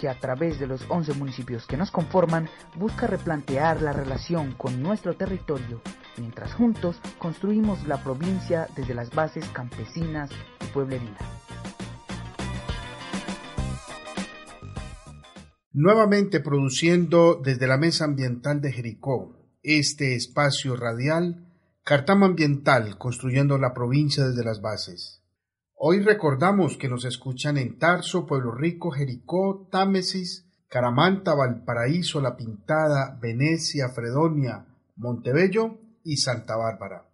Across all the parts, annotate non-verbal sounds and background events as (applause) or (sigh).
que a través de los 11 municipios que nos conforman busca replantear la relación con nuestro territorio, mientras juntos construimos la provincia desde las bases campesinas y pueblerinas. Nuevamente produciendo desde la Mesa Ambiental de Jericó este espacio radial, Cartama Ambiental, construyendo la provincia desde las bases. Hoy recordamos que nos escuchan en Tarso, Pueblo Rico, Jericó, Támesis, Caramanta, Valparaíso, La Pintada, Venecia, Fredonia, Montebello y Santa Bárbara.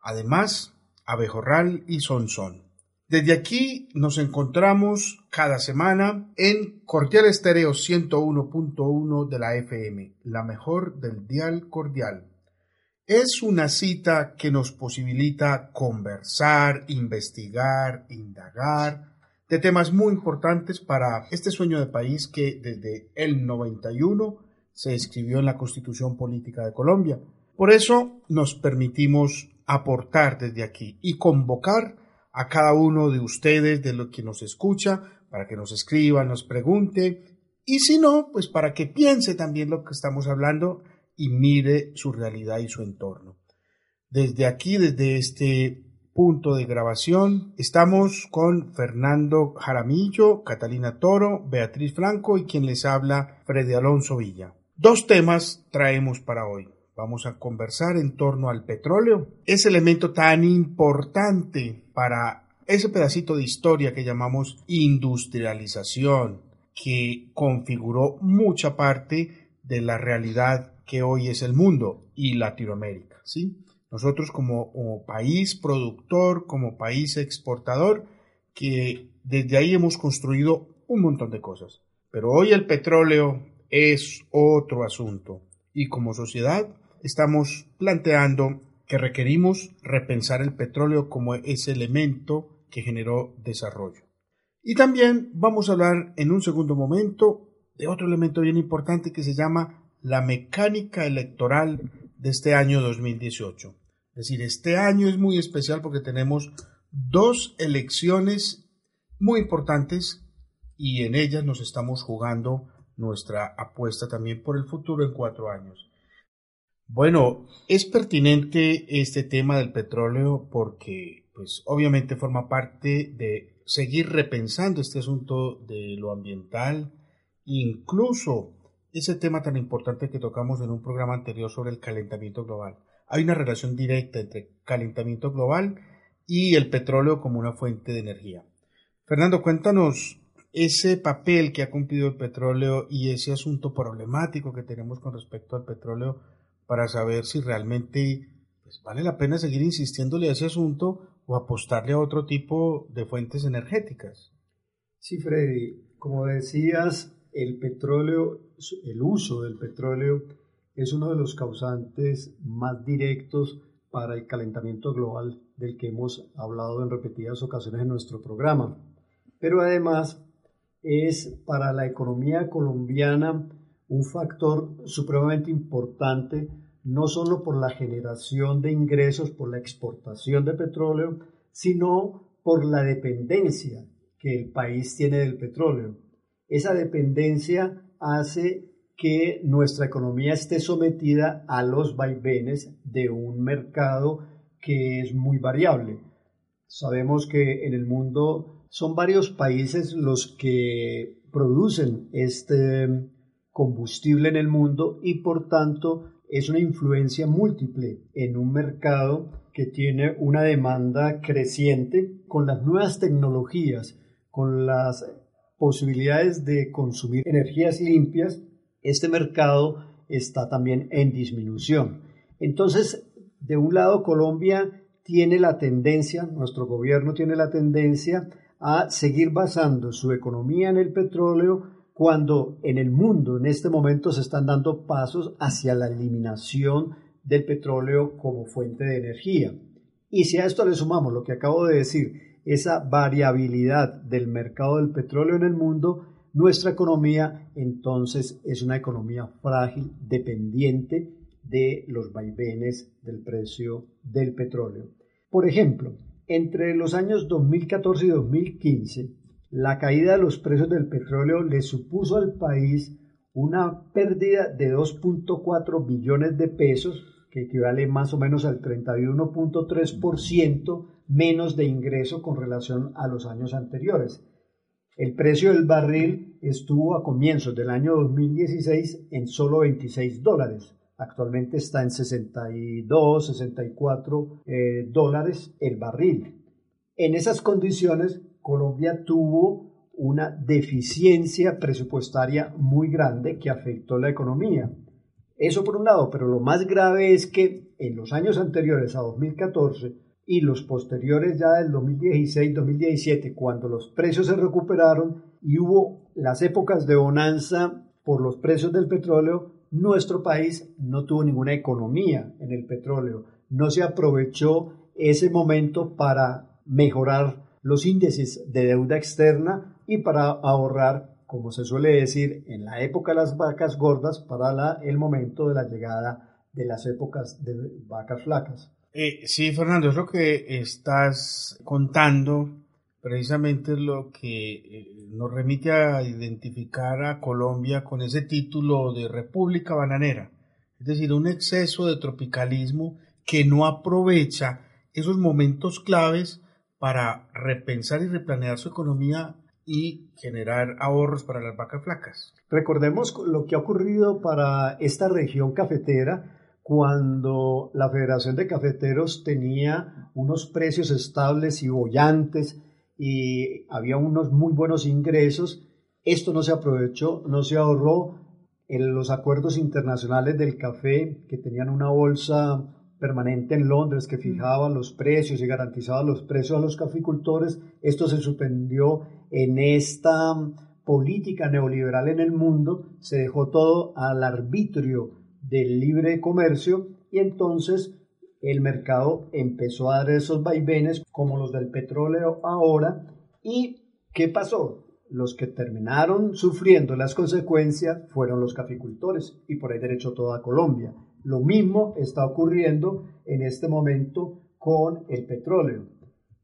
Además, Abejorral y Sonsón. Desde aquí nos encontramos cada semana en Cordial Estéreo 101.1 de la FM, la mejor del dial cordial. Es una cita que nos posibilita conversar, investigar, indagar de temas muy importantes para este sueño de país que desde el 91 se escribió en la Constitución Política de Colombia. Por eso nos permitimos aportar desde aquí y convocar a cada uno de ustedes, de lo que nos escucha, para que nos escriba, nos pregunte y si no, pues para que piense también lo que estamos hablando y mire su realidad y su entorno. Desde aquí, desde este punto de grabación, estamos con Fernando Jaramillo, Catalina Toro, Beatriz Franco y quien les habla, Freddy Alonso Villa. Dos temas traemos para hoy. Vamos a conversar en torno al petróleo, ese elemento tan importante para ese pedacito de historia que llamamos industrialización, que configuró mucha parte de la realidad que hoy es el mundo y Latinoamérica, ¿sí? Nosotros como, como, país productor, como país exportador, que desde ahí hemos construido un montón de cosas. Pero hoy el petróleo es otro asunto y como sociedad estamos planteando que requerimos repensar el petróleo como ese elemento que generó desarrollo. Y también vamos a hablar en un segundo momento de otro elemento bien importante que se llama la mecánica electoral de este año 2018. Es decir, este año es muy especial porque tenemos dos elecciones muy importantes y en ellas nos estamos jugando nuestra apuesta también por el futuro en cuatro años. Bueno, es pertinente este tema del petróleo porque, pues, obviamente forma parte de seguir repensando este asunto de lo ambiental, incluso ese tema tan importante que tocamos en un programa anterior sobre el calentamiento global. Hay una relación directa entre calentamiento global y el petróleo como una fuente de energía. Fernando, cuéntanos ese papel que ha cumplido el petróleo y ese asunto problemático que tenemos con respecto al petróleo para saber si realmente pues, vale la pena seguir insistiéndole a ese asunto o apostarle a otro tipo de fuentes energéticas. Sí, Freddy, como decías, el petróleo, el uso del petróleo es uno de los causantes más directos para el calentamiento global del que hemos hablado en repetidas ocasiones en nuestro programa. Pero además es para la economía colombiana un factor supremamente importante, no solo por la generación de ingresos, por la exportación de petróleo, sino por la dependencia que el país tiene del petróleo. Esa dependencia hace que nuestra economía esté sometida a los vaivenes de un mercado que es muy variable. Sabemos que en el mundo son varios países los que producen este combustible en el mundo y por tanto es una influencia múltiple en un mercado que tiene una demanda creciente con las nuevas tecnologías, con las posibilidades de consumir energías limpias, este mercado está también en disminución. Entonces, de un lado, Colombia tiene la tendencia, nuestro gobierno tiene la tendencia a seguir basando su economía en el petróleo cuando en el mundo en este momento se están dando pasos hacia la eliminación del petróleo como fuente de energía. Y si a esto le sumamos lo que acabo de decir, esa variabilidad del mercado del petróleo en el mundo, nuestra economía entonces es una economía frágil, dependiente de los vaivenes del precio del petróleo. Por ejemplo, entre los años 2014 y 2015, la caída de los precios del petróleo le supuso al país una pérdida de 2.4 billones de pesos, que equivale más o menos al 31.3% menos de ingreso con relación a los años anteriores. El precio del barril estuvo a comienzos del año 2016 en solo 26 dólares. Actualmente está en 62, 64 eh, dólares el barril. En esas condiciones, Colombia tuvo una deficiencia presupuestaria muy grande que afectó la economía. Eso por un lado, pero lo más grave es que en los años anteriores a 2014 y los posteriores ya del 2016-2017, cuando los precios se recuperaron y hubo las épocas de bonanza por los precios del petróleo, nuestro país no tuvo ninguna economía en el petróleo. No se aprovechó ese momento para mejorar los índices de deuda externa y para ahorrar, como se suele decir, en la época de las vacas gordas para el momento de la llegada de las épocas de vacas flacas. Eh, sí, Fernando, es lo que estás contando, precisamente lo que eh, nos remite a identificar a Colombia con ese título de República Bananera, es decir, un exceso de tropicalismo que no aprovecha esos momentos claves para repensar y replanear su economía y generar ahorros para las vacas flacas. Recordemos lo que ha ocurrido para esta región cafetera cuando la Federación de Cafeteros tenía unos precios estables y bollantes y había unos muy buenos ingresos. Esto no se aprovechó, no se ahorró en los acuerdos internacionales del café que tenían una bolsa permanente en Londres que fijaba los precios y garantizaba los precios a los caficultores. Esto se suspendió en esta política neoliberal en el mundo, se dejó todo al arbitrio del libre comercio y entonces el mercado empezó a dar esos vaivenes como los del petróleo ahora. ¿Y qué pasó? Los que terminaron sufriendo las consecuencias fueron los caficultores y por ahí derecho toda Colombia. Lo mismo está ocurriendo en este momento con el petróleo.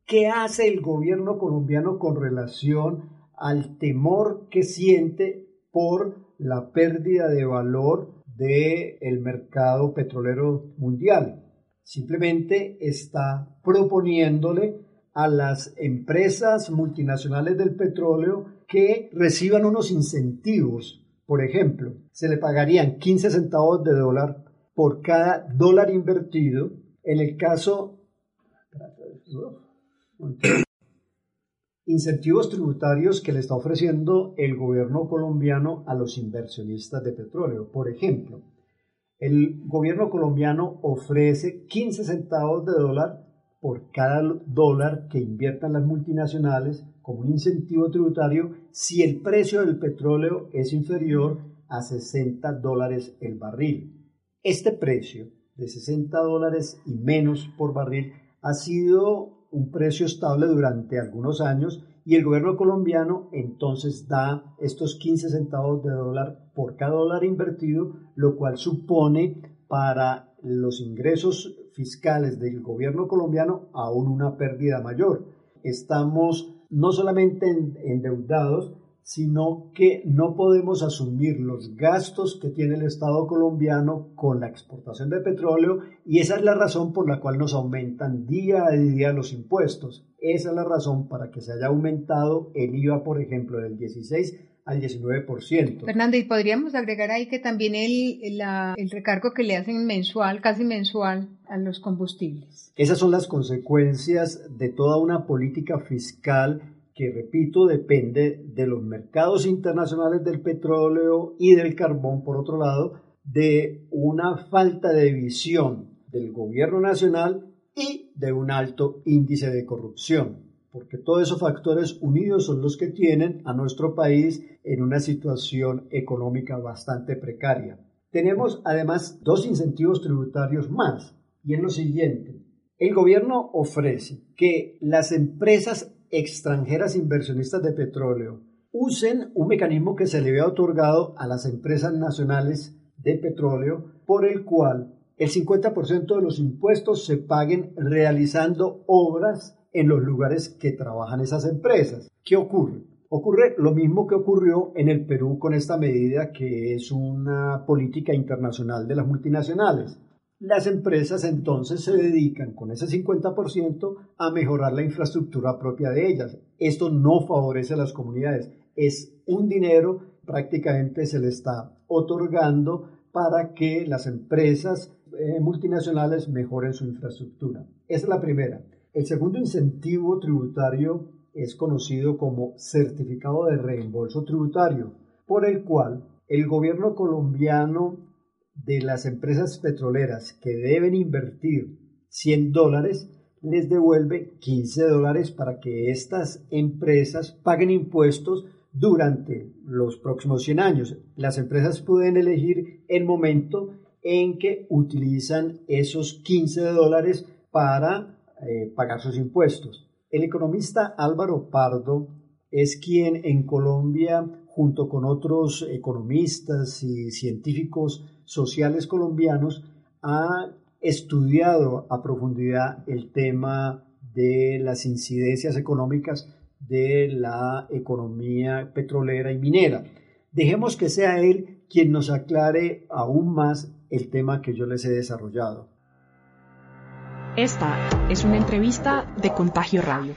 ¿Qué hace el gobierno colombiano con relación al temor que siente por la pérdida de valor del mercado petrolero mundial? Simplemente está proponiéndole a las empresas multinacionales del petróleo que reciban unos incentivos. Por ejemplo, se le pagarían 15 centavos de dólar por cada dólar invertido. En el caso... Incentivos tributarios que le está ofreciendo el gobierno colombiano a los inversionistas de petróleo. Por ejemplo, el gobierno colombiano ofrece 15 centavos de dólar por cada dólar que inviertan las multinacionales como un incentivo tributario si el precio del petróleo es inferior a 60 dólares el barril. Este precio de 60 dólares y menos por barril ha sido un precio estable durante algunos años y el gobierno colombiano entonces da estos 15 centavos de dólar por cada dólar invertido, lo cual supone para los ingresos fiscales del gobierno colombiano aún una pérdida mayor. Estamos no solamente endeudados, sino que no podemos asumir los gastos que tiene el Estado colombiano con la exportación de petróleo y esa es la razón por la cual nos aumentan día a día los impuestos. Esa es la razón para que se haya aumentado el IVA, por ejemplo, del 16 al 19%. Fernando, y podríamos agregar ahí que también el, el, recargo que le hacen mensual, casi mensual, a los combustibles. Esas son las consecuencias de toda una política fiscal que, repito, depende de los mercados internacionales del petróleo y del carbón, por otro lado, de una falta de visión del gobierno nacional y de un alto índice de corrupción porque todos esos factores unidos son los que tienen a nuestro país en una situación económica bastante precaria. Tenemos además dos incentivos tributarios más, y es lo siguiente. El gobierno ofrece que las empresas extranjeras inversionistas de petróleo usen un mecanismo que se le había otorgado a las empresas nacionales de petróleo, por el cual el 50% de los impuestos se paguen realizando obras en los lugares que trabajan esas empresas. ¿Qué ocurre? Ocurre lo mismo que ocurrió en el Perú con esta medida que es una política internacional de las multinacionales. Las empresas entonces se dedican con ese 50% a mejorar la infraestructura propia de ellas. Esto no favorece a las comunidades. Es un dinero prácticamente se le está otorgando para que las empresas eh, multinacionales mejoren su infraestructura. Esa es la primera. El segundo incentivo tributario es conocido como certificado de reembolso tributario, por el cual el gobierno colombiano de las empresas petroleras que deben invertir 100 dólares les devuelve 15 dólares para que estas empresas paguen impuestos durante los próximos 100 años. Las empresas pueden elegir el momento en que utilizan esos 15 dólares para eh, pagar sus impuestos. El economista Álvaro Pardo es quien en Colombia, junto con otros economistas y científicos sociales colombianos, ha estudiado a profundidad el tema de las incidencias económicas de la economía petrolera y minera. Dejemos que sea él quien nos aclare aún más el tema que yo les he desarrollado. Esta es una entrevista de Contagio Radio.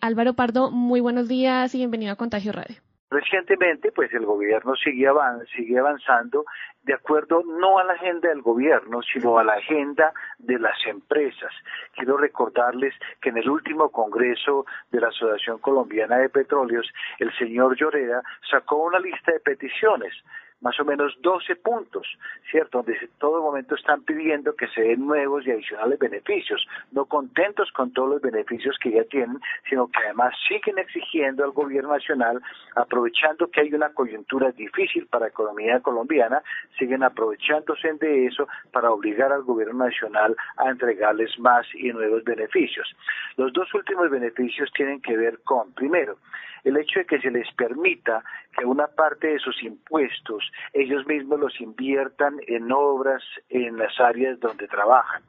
Álvaro Pardo, muy buenos días y bienvenido a Contagio Radio. Recientemente, pues el gobierno sigue, sigue avanzando de acuerdo no a la agenda del gobierno, sino a la agenda de las empresas. Quiero recordarles que en el último congreso de la Asociación Colombiana de Petróleos, el señor Lloreda sacó una lista de peticiones más o menos 12 puntos, ¿cierto? Donde en todo momento están pidiendo que se den nuevos y adicionales beneficios, no contentos con todos los beneficios que ya tienen, sino que además siguen exigiendo al gobierno nacional, aprovechando que hay una coyuntura difícil para la economía colombiana, siguen aprovechándose de eso para obligar al gobierno nacional a entregarles más y nuevos beneficios. Los dos últimos beneficios tienen que ver con, primero, el hecho de que se les permita que una parte de sus impuestos ellos mismos los inviertan en obras en las áreas donde trabajan.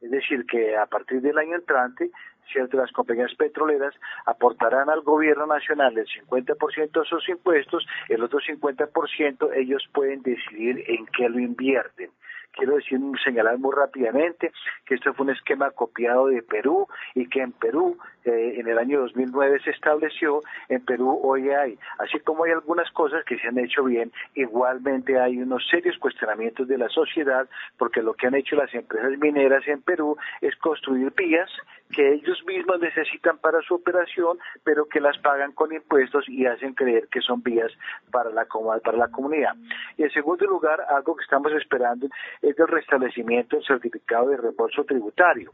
Es decir, que a partir del año entrante, ciertas las compañías petroleras aportarán al gobierno nacional el 50% de sus impuestos, el otro 50% ellos pueden decidir en qué lo invierten. Quiero decir, señalar muy rápidamente que esto fue un esquema copiado de Perú y que en Perú eh, en el año 2009 se estableció, en Perú hoy hay, así como hay algunas cosas que se han hecho bien, igualmente hay unos serios cuestionamientos de la sociedad porque lo que han hecho las empresas mineras en Perú es construir vías que ellos mismos necesitan para su operación, pero que las pagan con impuestos y hacen creer que son vías para la, para la comunidad. Y en segundo lugar, algo que estamos esperando es el restablecimiento del certificado de reembolso tributario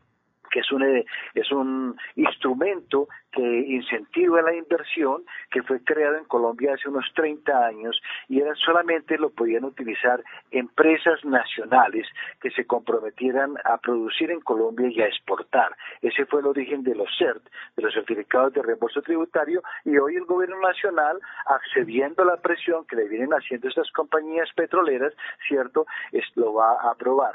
que es un, eh, es un instrumento que incentiva la inversión, que fue creado en Colombia hace unos 30 años y era solamente lo podían utilizar empresas nacionales que se comprometieran a producir en Colombia y a exportar. Ese fue el origen de los CERT, de los certificados de reembolso tributario, y hoy el gobierno nacional, accediendo a la presión que le vienen haciendo estas compañías petroleras, ¿cierto?, es, lo va a aprobar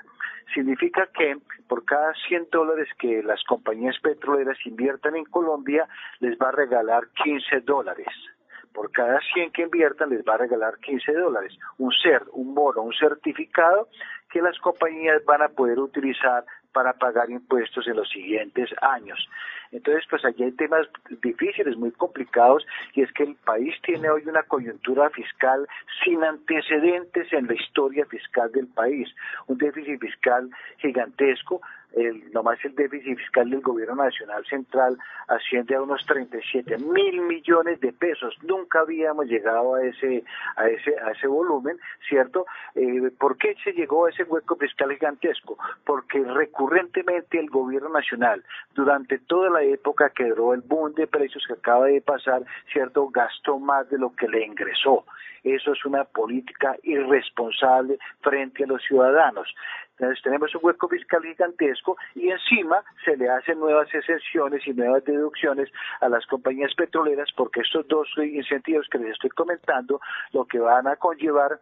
significa que por cada 100 dólares que las compañías petroleras inviertan en Colombia, les va a regalar 15 dólares. Por cada 100 que inviertan, les va a regalar 15 dólares. Un CER, un bono, un certificado que las compañías van a poder utilizar para pagar impuestos en los siguientes años. Entonces, pues allí hay temas difíciles, muy complicados, y es que el país tiene hoy una coyuntura fiscal sin antecedentes en la historia fiscal del país, un déficit fiscal gigantesco, el, nomás el déficit fiscal del gobierno nacional central asciende a unos 37 mil millones de pesos. Nunca habíamos llegado a ese, a ese, a ese volumen, ¿cierto? Eh, ¿Por qué se llegó a ese hueco fiscal gigantesco? Porque recurrentemente el gobierno nacional, durante toda la época que duró el boom de precios que acaba de pasar, ¿cierto? Gastó más de lo que le ingresó. Eso es una política irresponsable frente a los ciudadanos. Tenemos un hueco fiscal gigantesco y encima se le hacen nuevas exenciones y nuevas deducciones a las compañías petroleras porque estos dos incentivos que les estoy comentando lo que van a conllevar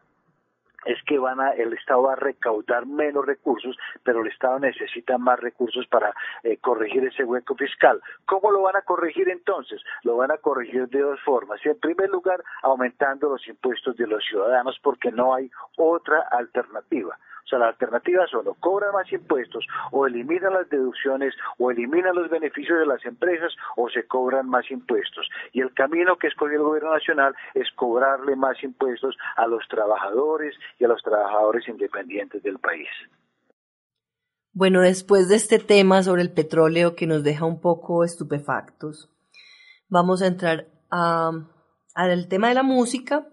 es que van a, el Estado va a recaudar menos recursos, pero el Estado necesita más recursos para eh, corregir ese hueco fiscal. ¿Cómo lo van a corregir entonces? Lo van a corregir de dos formas. En primer lugar, aumentando los impuestos de los ciudadanos porque no hay otra alternativa. O sea, las alternativas o cobran más impuestos, o eliminan las deducciones, o eliminan los beneficios de las empresas, o se cobran más impuestos. Y el camino que escogió el gobierno nacional es cobrarle más impuestos a los trabajadores y a los trabajadores independientes del país. Bueno, después de este tema sobre el petróleo que nos deja un poco estupefactos, vamos a entrar al tema de la música.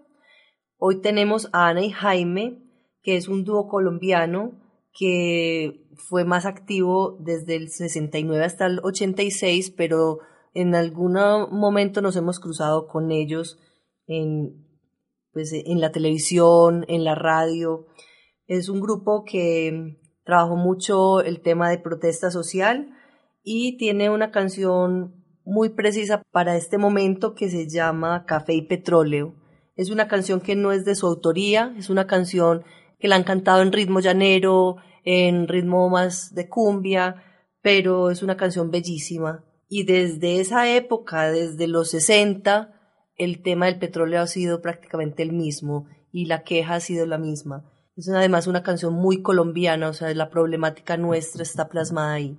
Hoy tenemos a Ana y Jaime que es un dúo colombiano que fue más activo desde el 69 hasta el 86, pero en algún momento nos hemos cruzado con ellos en, pues, en la televisión, en la radio. Es un grupo que trabajó mucho el tema de protesta social y tiene una canción muy precisa para este momento que se llama Café y Petróleo. Es una canción que no es de su autoría, es una canción que la han cantado en ritmo llanero, en ritmo más de cumbia, pero es una canción bellísima. Y desde esa época, desde los 60, el tema del petróleo ha sido prácticamente el mismo y la queja ha sido la misma. Es además una canción muy colombiana, o sea, la problemática nuestra está plasmada ahí.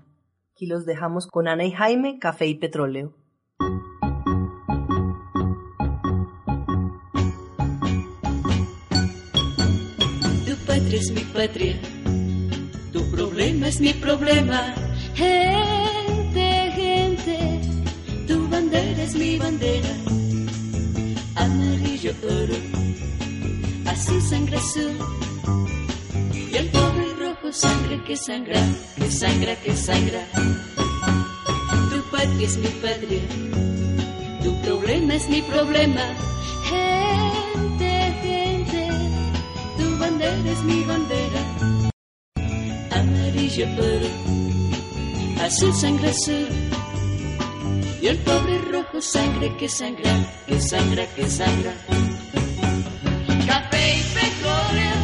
Aquí los dejamos con Ana y Jaime, Café y Petróleo. Es mi patria, tu problema es mi problema. Gente, gente, tu bandera es mi bandera. Amarillo oro, azul sangre azul. Y el pobre rojo sangre que sangra, que sangra, que sangra. Tu patria es mi patria, tu problema es mi problema. Mi bandera. Amarillo oro, azul sangre azul. Y el pobre rojo sangre que sangra, que sangra, que sangra. Café y petróleo,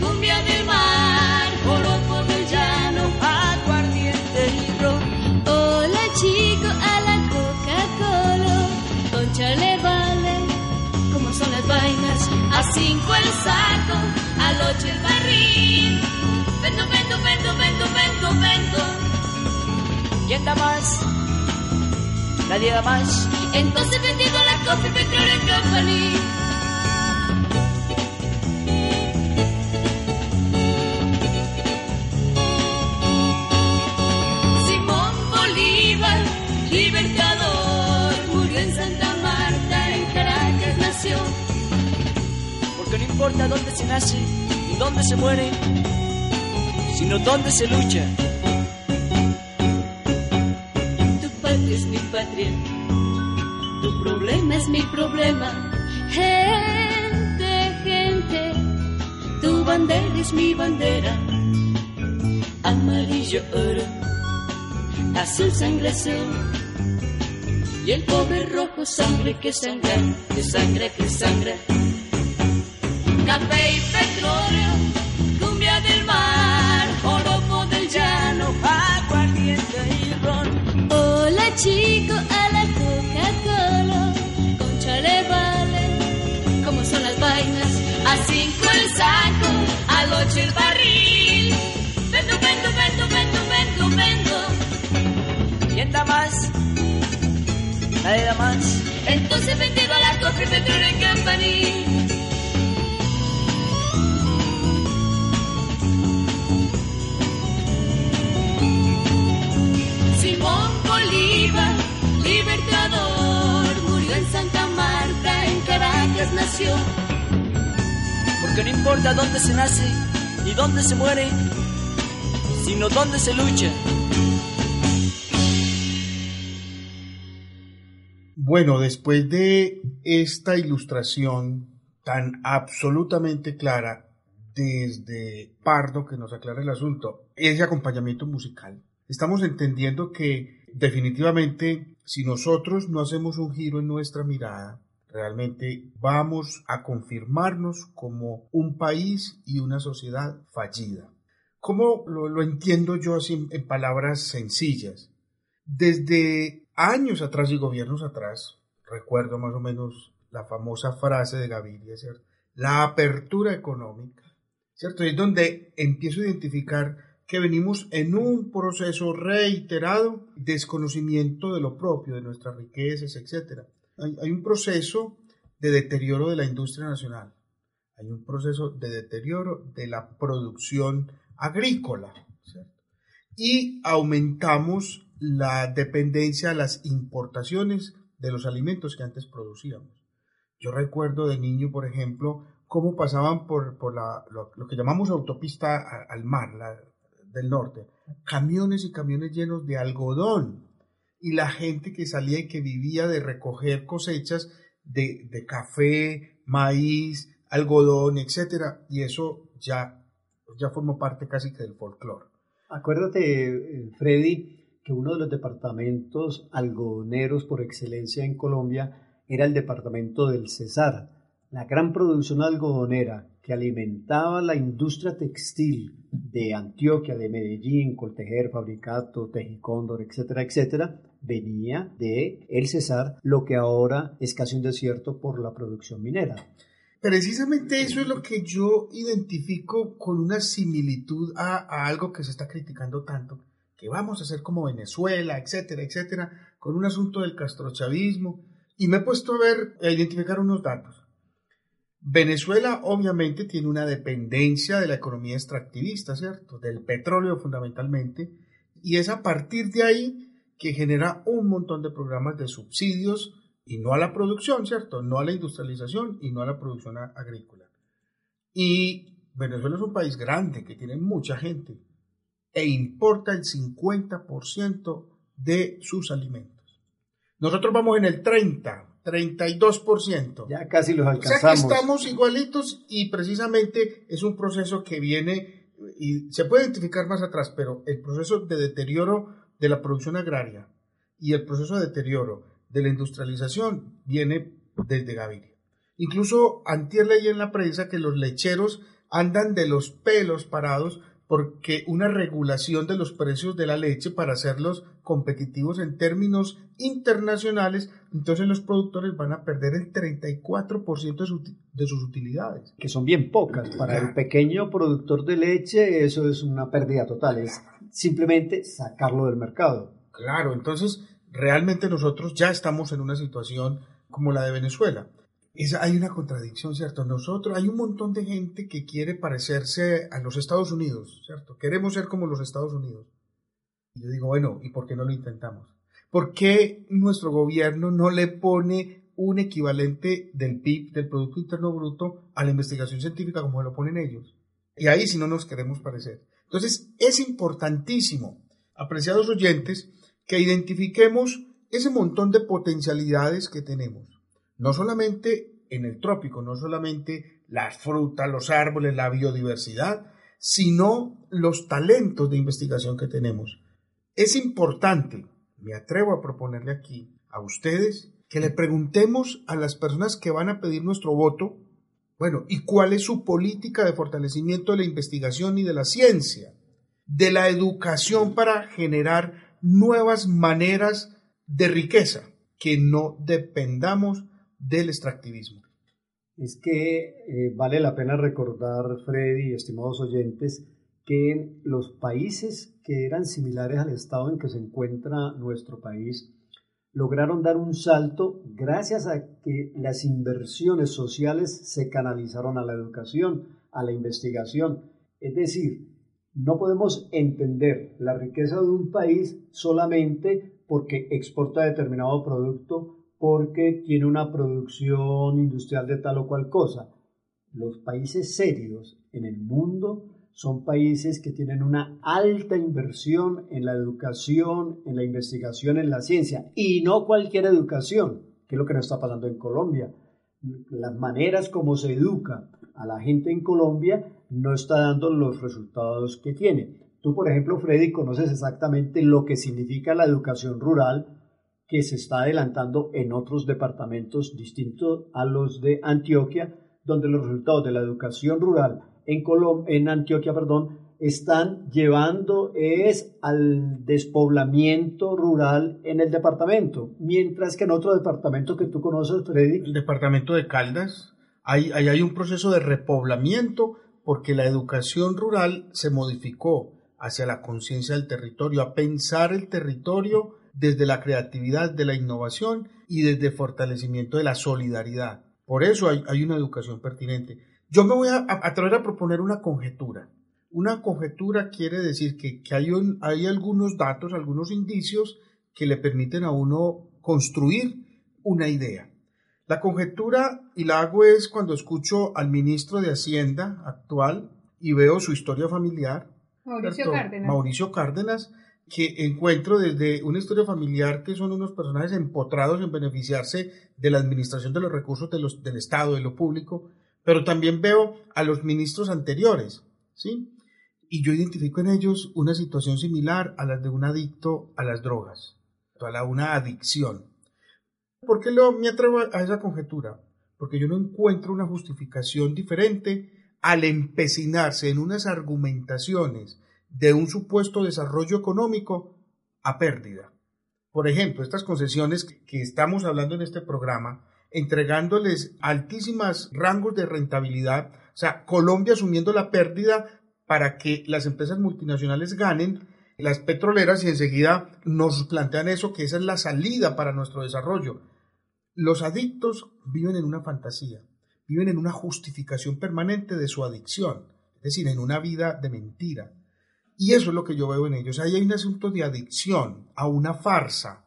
cumbia del mar, oro del llano, aguardiente y ron. Hola chico, a la Coca-Cola, concha le vale, como son las vainas, a cinco el saco ¿Quién da más? Nadie da más. Entonces vendido a la Coffee Petroleum Company. Simón Bolívar, libertador, murió en Santa Marta, en Caracas nació. Porque no importa dónde se nace dónde se muere, sino dónde se lucha. Tu problema es mi problema. Gente, gente, tu bandera es mi bandera. Amarillo oro, azul sangre azul. Y el pobre rojo sangre que sangra, que sangra, que sangra. Café y petróleo del mar, oroco del llano, aguardiente y chico, a la Coca-Cola, concha le vale, como son las vainas, a cinco el saco, al ocho el barril. Vendo, vendo, vendo, vendo, vendo, vendo. ¿Quién da más? nadie da más. Entonces vendido a la Coffee Petroleum Company. Simón Bolívar, libertador, murió en Santa Marta, en Caracas nació. Porque no importa dónde se nace ni dónde se muere, sino dónde se lucha. Bueno, después de esta ilustración tan absolutamente clara desde Pardo que nos aclara el asunto, ese acompañamiento musical, estamos entendiendo que definitivamente si nosotros no hacemos un giro en nuestra mirada, realmente vamos a confirmarnos como un país y una sociedad fallida. ¿Cómo lo, entiendo yo así en palabras sencillas? Desde años atrás y gobiernos atrás, recuerdo más o menos la famosa frase de Gaviria, ¿cierto? La apertura económica, ¿cierto? Es donde empiezo a identificar que venimos en un proceso reiterado de desconocimiento de lo propio, de nuestras riquezas, etc. Hay, hay un proceso de deterioro de la industria nacional, hay un proceso de deterioro de la producción agrícola, ¿cierto? y aumentamos la dependencia a las importaciones de los alimentos que antes producíamos. Yo recuerdo de niño, por ejemplo, cómo pasaban por, por la, lo, lo, que llamamos autopista al mar la, del norte, camiones y camiones llenos de algodón y la gente que salía y que vivía de recoger cosechas de, de café, maíz, algodón, etcétera, y eso ya, ya formó parte casi del folclore. Acuérdate, Freddy, que uno de los departamentos algodoneros por excelencia en Colombia era el departamento del Cesar. La gran producción algodonera que alimentaba la industria textil de Antioquia, de Medellín, Coltejer, Fabricato, Tejicóndor, etcétera, etcétera, venía de el Cesar, lo que ahora es casi un desierto por la producción minera. Precisamente eso es lo que yo identifico con una similitud a, a algo que se está criticando tanto, que vamos a ser como Venezuela, etcétera, etcétera, con un asunto del castrochavismo. Y me he puesto a ver, a identificar unos datos. Venezuela obviamente tiene una dependencia de la economía extractivista, ¿cierto? Del petróleo fundamentalmente. Y es a partir de ahí que genera un montón de programas de subsidios y no a la producción, ¿cierto? No a la industrialización y no a la producción agrícola. Y Venezuela es un país grande que tiene mucha gente e importa el 50% de sus alimentos. Nosotros vamos en el 30, 32%. Ya casi los alcanzamos. O sea que estamos igualitos y precisamente es un proceso que viene y se puede identificar más atrás, pero el proceso de deterioro de la producción agraria y el proceso de deterioro de la industrialización viene desde Gaviria. Incluso antier leí en la prensa que los lecheros andan de los pelos parados porque una regulación de los precios de la leche para hacerlos competitivos en términos internacionales, entonces los productores van a perder el 34% de, su, de, sus utilidades. Que son bien pocas. Para el pequeño productor de leche eso es una pérdida total, es simplemente sacarlo del mercado. Claro, entonces realmente nosotros ya estamos en una situación como la de Venezuela. Es, hay una contradicción, ¿cierto? Nosotros, hay un montón de gente que quiere parecerse a los Estados Unidos, ¿cierto? Queremos ser como los Estados Unidos. Y yo digo, bueno, ¿y por qué no lo intentamos? ¿Por qué nuestro gobierno no le pone un equivalente del PIB, del Producto Interno Bruto, a la investigación científica como lo ponen ellos? Y ahí si no nos queremos parecer. Entonces, es importantísimo, apreciados oyentes, que identifiquemos ese montón de potencialidades que tenemos no solamente en el trópico, no solamente las frutas, los árboles, la biodiversidad, sino los talentos de investigación que tenemos. Es importante, me atrevo a proponerle aquí a ustedes, que le preguntemos a las personas que van a pedir nuestro voto, bueno, ¿y cuál es su política de fortalecimiento de la investigación y de la ciencia? De la educación para generar nuevas maneras de riqueza, que no dependamos del extractivismo. Es que eh, vale la pena recordar, Freddy, estimados oyentes, que los países que eran similares al estado en que se encuentra nuestro país lograron dar un salto gracias a que las inversiones sociales se canalizaron a la educación, a la investigación. Es decir, no podemos entender la riqueza de un país solamente porque exporta determinado producto, porque tiene una producción industrial de tal o cual cosa. Los países serios en el mundo son países que tienen una alta inversión en la educación, en la investigación, en la ciencia, y no cualquier educación, que es lo que nos está pasando en Colombia. Las maneras como se educa a la gente en Colombia no está dando los resultados que tiene. Tú, por ejemplo, Freddy, conoces exactamente lo que significa la educación rural que se está adelantando en otros departamentos distintos a los de Antioquia, donde los resultados de la educación rural en, en Antioquia perdón, están llevando es al despoblamiento rural en el departamento, mientras que en otro departamento que tú conoces, Freddy. El departamento de Caldas, ahí, ahí hay un proceso de repoblamiento porque la educación rural se modificó hacia la conciencia del territorio, a pensar el territorio desde la creatividad, de la innovación y desde el fortalecimiento de la solidaridad. Por eso hay, hay una educación pertinente. Yo me voy a atrever a proponer una conjetura. Una conjetura quiere decir que, hay, hay algunos datos, algunos indicios que le permiten a uno construir una idea. La conjetura, y la hago es cuando escucho al ministro de Hacienda actual y veo su historia familiar, Mauricio Cárdenas. Mauricio Cárdenas, que encuentro desde una historia familiar que son unos personajes empotrados en beneficiarse de la administración de los recursos del Estado, de lo público, pero también veo a los ministros anteriores, ¿sí? Y yo identifico en ellos una situación similar a la de un adicto a las drogas, a la una adicción. ¿Por qué lo, me atrevo a esa conjetura? Porque yo no encuentro una justificación diferente al empecinarse en unas argumentaciones de un supuesto desarrollo económico a pérdida. Por ejemplo, estas concesiones que estamos hablando en este programa entregándoles altísimas rangos de rentabilidad, o sea, Colombia asumiendo la pérdida para que las empresas multinacionales ganen, las petroleras y enseguida nos plantean eso, que esa es la salida para nuestro desarrollo. Los adictos viven en una fantasía, viven en una justificación permanente de su adicción, es decir, en una vida de mentira. Y eso es lo que yo veo en ellos. Ahí hay un asunto de adicción a una farsa,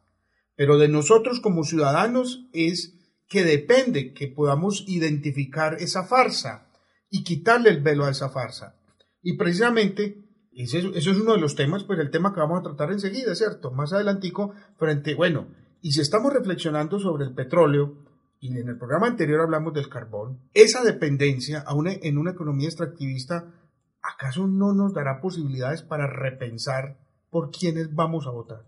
pero de nosotros como ciudadanos es que depende que podamos identificar esa farsa y quitarle el velo a esa farsa. Y precisamente eso es uno de los temas, pues el tema que vamos a tratar enseguida, ¿cierto? Más adelantico, frente, bueno, y si estamos reflexionando sobre el petróleo, y en el programa anterior hablamos del carbón, esa dependencia aún en una economía extractivista, ¿acaso no nos dará posibilidades para repensar por quiénes vamos a votar?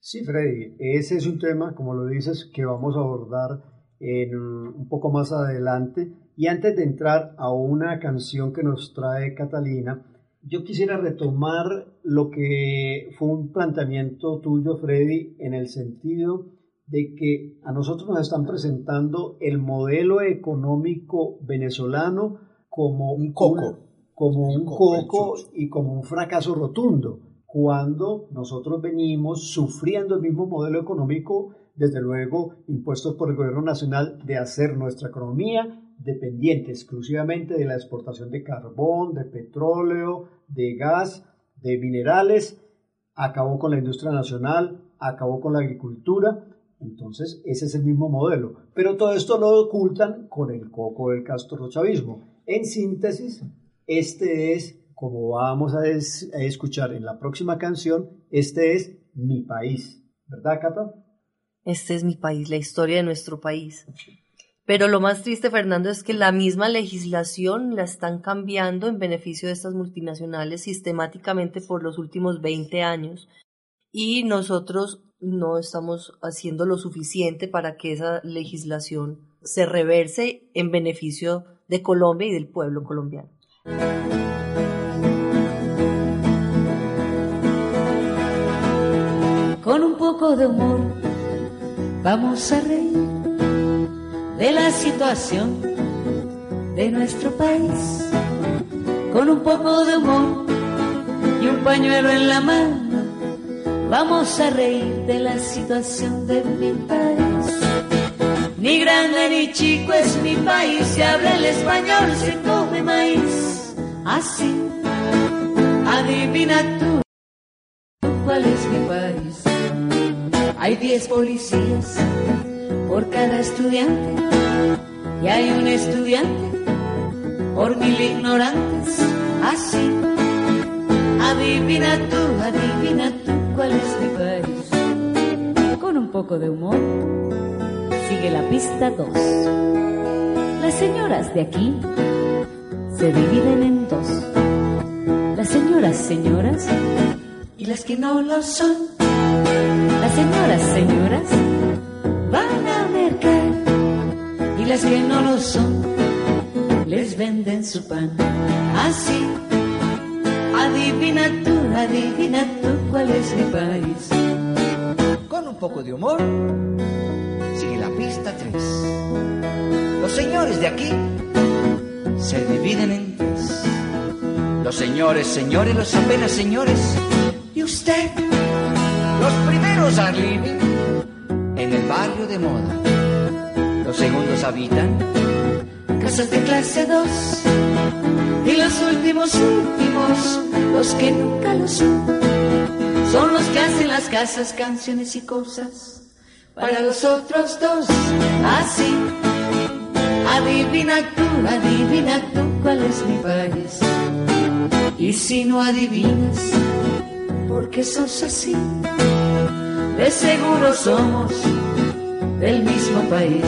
Sí, Freddy, ese es un tema, como lo dices, que vamos a abordar en, un poco más adelante. Y antes de entrar a una canción que nos trae Catalina, yo quisiera retomar lo que fue un planteamiento tuyo, Freddy, en el sentido de que a nosotros nos están presentando el modelo económico venezolano como un coco, como un coco y como un fracaso rotundo cuando nosotros venimos sufriendo el mismo modelo económico, desde luego impuestos por el gobierno nacional, de hacer nuestra economía dependiente exclusivamente de la exportación de carbón, de petróleo, de gas, de minerales, acabó con la industria nacional, acabó con la agricultura, entonces ese es el mismo modelo. Pero todo esto lo ocultan con el coco del castrochavismo. En síntesis, este es como vamos a, escuchar en la próxima canción, este es mi país. ¿Verdad, Cata? Este es mi país, la historia de nuestro país. Pero lo más triste, Fernando, es que la misma legislación la están cambiando en beneficio de estas multinacionales sistemáticamente por los últimos 20 años. Y nosotros no estamos haciendo lo suficiente para que esa legislación se reverse en beneficio de Colombia y del pueblo colombiano. Con un poco de humor vamos a reír de la situación de nuestro país. Con un poco de humor y un pañuelo en la mano Vamos a reír de la situación de mi país. Ni grande ni chico es mi país, se habla el español, se come maíz. Así, adivina tú cuál es mi país. Hay diez policías por cada estudiante y hay un estudiante por mil ignorantes. Así, adivina tú, adivina tú cuál es mi país. Con un poco de humor, sigue la pista 2. Las señoras de aquí se dividen en dos. Las señoras, señoras, y las que no lo son. Las señoras, señoras, van a mercar. Y las que no lo son, les venden su pan. Así, adivina tú, adivina tú cuál es mi país. Con un poco de humor, 63. Los señores de aquí se dividen en tres. Los señores, señores, los apenas señores. Y usted, los primeros are living en el barrio de moda. Los segundos habitan casas de clase 2. Y los últimos, últimos, los que nunca lo son, son los que hacen las casas, canciones y cosas para los otros dos. Así, adivina tú, adivina tú cuál es mi país. Y si no adivinas, porque sos así, de seguro somos del mismo país.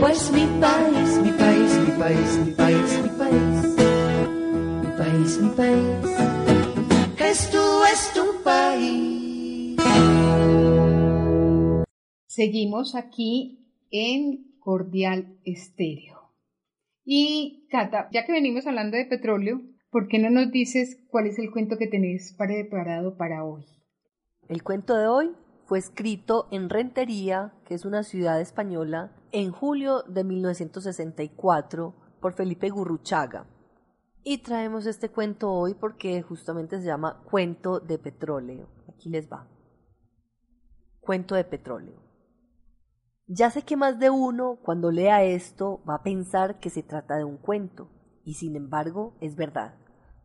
Pues mi país, mi país, mi país, mi país, mi país, mi país, mi país, es tú, es tu país. Seguimos aquí en Cordial Estéreo. Y Cata, ya que venimos hablando de petróleo, ¿por qué no nos dices cuál es el cuento que tenés preparado para hoy? El cuento de hoy fue escrito en Rentería, que es una ciudad española, en julio de 1964 por Felipe Gurruchaga. Y traemos este cuento hoy porque justamente se llama Cuento de Petróleo. Aquí les va. Cuento de Petróleo. Ya sé que más de uno, cuando lea esto, va a pensar que se trata de un cuento, y sin embargo es verdad.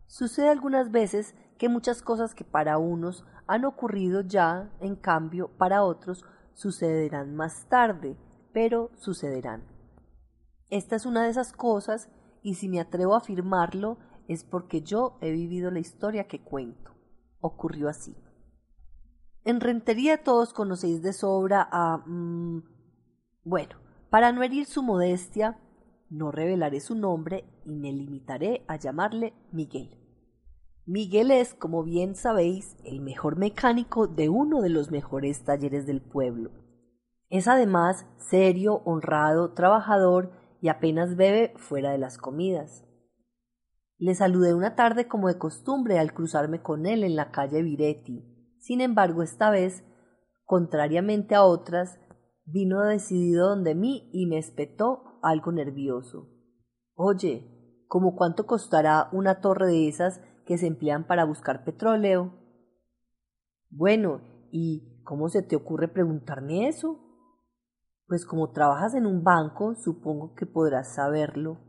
Sucede algunas veces que muchas cosas que para unos han ocurrido ya, en cambio, para otros sucederán más tarde, pero sucederán. Esta es una de esas cosas y si me atrevo a afirmarlo es porque yo he vivido la historia que cuento. Ocurrió así. En Rentería todos conocéis de sobra a... Mmm, bueno, para no herir su modestia, no revelaré su nombre y me limitaré a llamarle Miguel. Miguel es, como bien sabéis, el mejor mecánico de uno de los mejores talleres del pueblo. Es además serio, honrado, trabajador y apenas bebe fuera de las comidas. Le saludé una tarde como de costumbre al cruzarme con él en la calle Viretti. Sin embargo, esta vez, contrariamente a otras, vino decidido donde mí y me espetó algo nervioso. Oye, ¿cómo cuánto costará una torre de esas que se emplean para buscar petróleo? Bueno, ¿y cómo se te ocurre preguntarme eso? Pues como trabajas en un banco, supongo que podrás saberlo.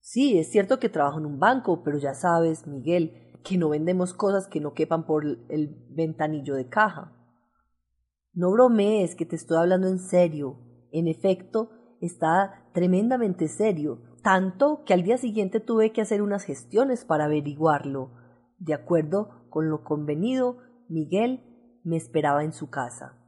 Sí, es cierto que trabajo en un banco, pero ya sabes, Miguel, que no vendemos cosas que no quepan por el ventanillo de caja. No bromees, que te estoy hablando en serio. En efecto, está tremendamente serio, tanto que al día siguiente tuve que hacer unas gestiones para averiguarlo. De acuerdo con lo convenido, Miguel me esperaba en su casa.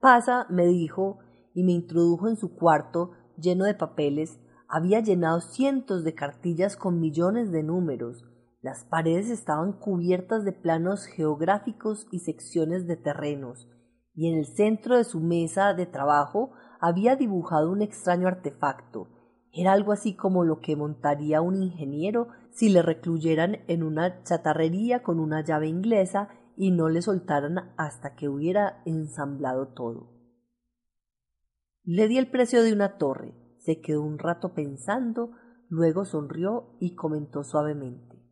Pasa, me dijo, y me introdujo en su cuarto lleno de papeles. Había llenado cientos de cartillas con millones de números. Las paredes estaban cubiertas de planos geográficos y secciones de terrenos, y en el centro de su mesa de trabajo había dibujado un extraño artefacto. Era algo así como lo que montaría un ingeniero si le recluyeran en una chatarrería con una llave inglesa y no le soltaran hasta que hubiera ensamblado todo. Le di el precio de una torre, se quedó un rato pensando, luego sonrió y comentó suavemente.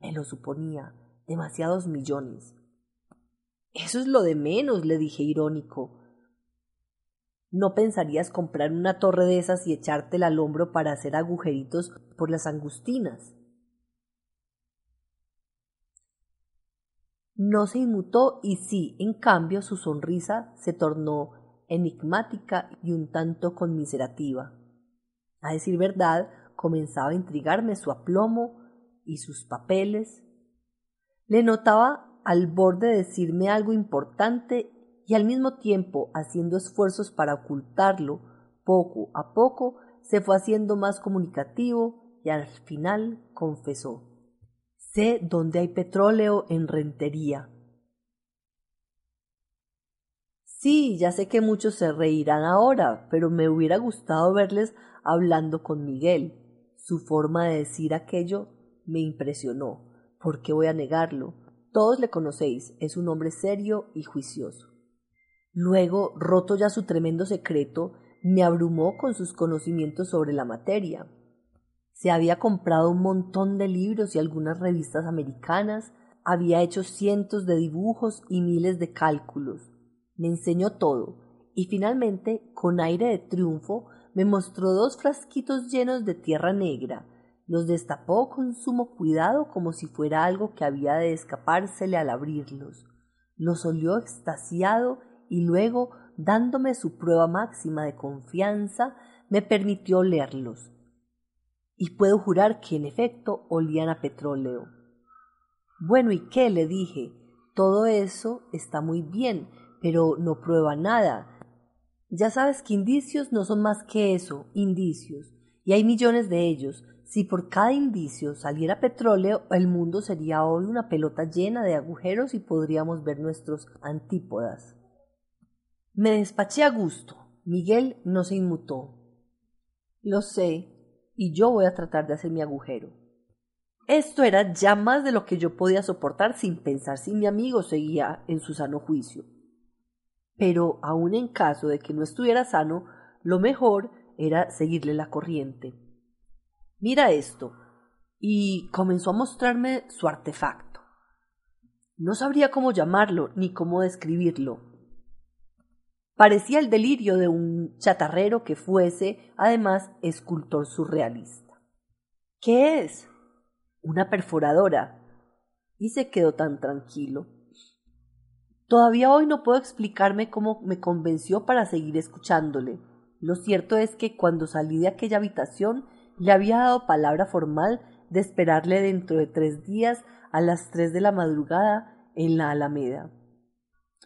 Me lo suponía, demasiados millones. Eso es lo de menos, le dije irónico. ¿No pensarías comprar una torre de esas y echártela al hombro para hacer agujeritos por las angustinas? No se inmutó y sí, en cambio, su sonrisa se tornó enigmática y un tanto conmiserativa. A decir verdad, comenzaba a intrigarme su aplomo y sus papeles. Le notaba al borde de decirme algo importante y al mismo tiempo haciendo esfuerzos para ocultarlo, poco a poco se fue haciendo más comunicativo y al final confesó Sé dónde hay petróleo en rentería. Sí, ya sé que muchos se reirán ahora, pero me hubiera gustado verles hablando con Miguel. Su forma de decir aquello me impresionó. ¿Por qué voy a negarlo? Todos le conocéis, es un hombre serio y juicioso. Luego, roto ya su tremendo secreto, me abrumó con sus conocimientos sobre la materia. Se había comprado un montón de libros y algunas revistas americanas, había hecho cientos de dibujos y miles de cálculos. Me enseñó todo y finalmente, con aire de triunfo, me mostró dos frasquitos llenos de tierra negra. Los destapó con sumo cuidado como si fuera algo que había de escapársele al abrirlos. Los olió extasiado y luego, dándome su prueba máxima de confianza, me permitió leerlos y puedo jurar que en efecto olían a petróleo. Bueno, ¿y qué? le dije. Todo eso está muy bien, pero no prueba nada. Ya sabes que indicios no son más que eso, indicios, y hay millones de ellos. Si por cada indicio saliera petróleo, el mundo sería hoy una pelota llena de agujeros y podríamos ver nuestros antípodas. Me despaché a gusto. Miguel no se inmutó. Lo sé, y yo voy a tratar de hacer mi agujero. Esto era ya más de lo que yo podía soportar sin pensar si mi amigo seguía en su sano juicio. Pero aun en caso de que no estuviera sano, lo mejor era seguirle la corriente. Mira esto. Y comenzó a mostrarme su artefacto. No sabría cómo llamarlo ni cómo describirlo. Parecía el delirio de un chatarrero que fuese, además, escultor surrealista. ¿Qué es? Una perforadora. Y se quedó tan tranquilo. Todavía hoy no puedo explicarme cómo me convenció para seguir escuchándole. Lo cierto es que cuando salí de aquella habitación le había dado palabra formal de esperarle dentro de tres días a las tres de la madrugada en la Alameda.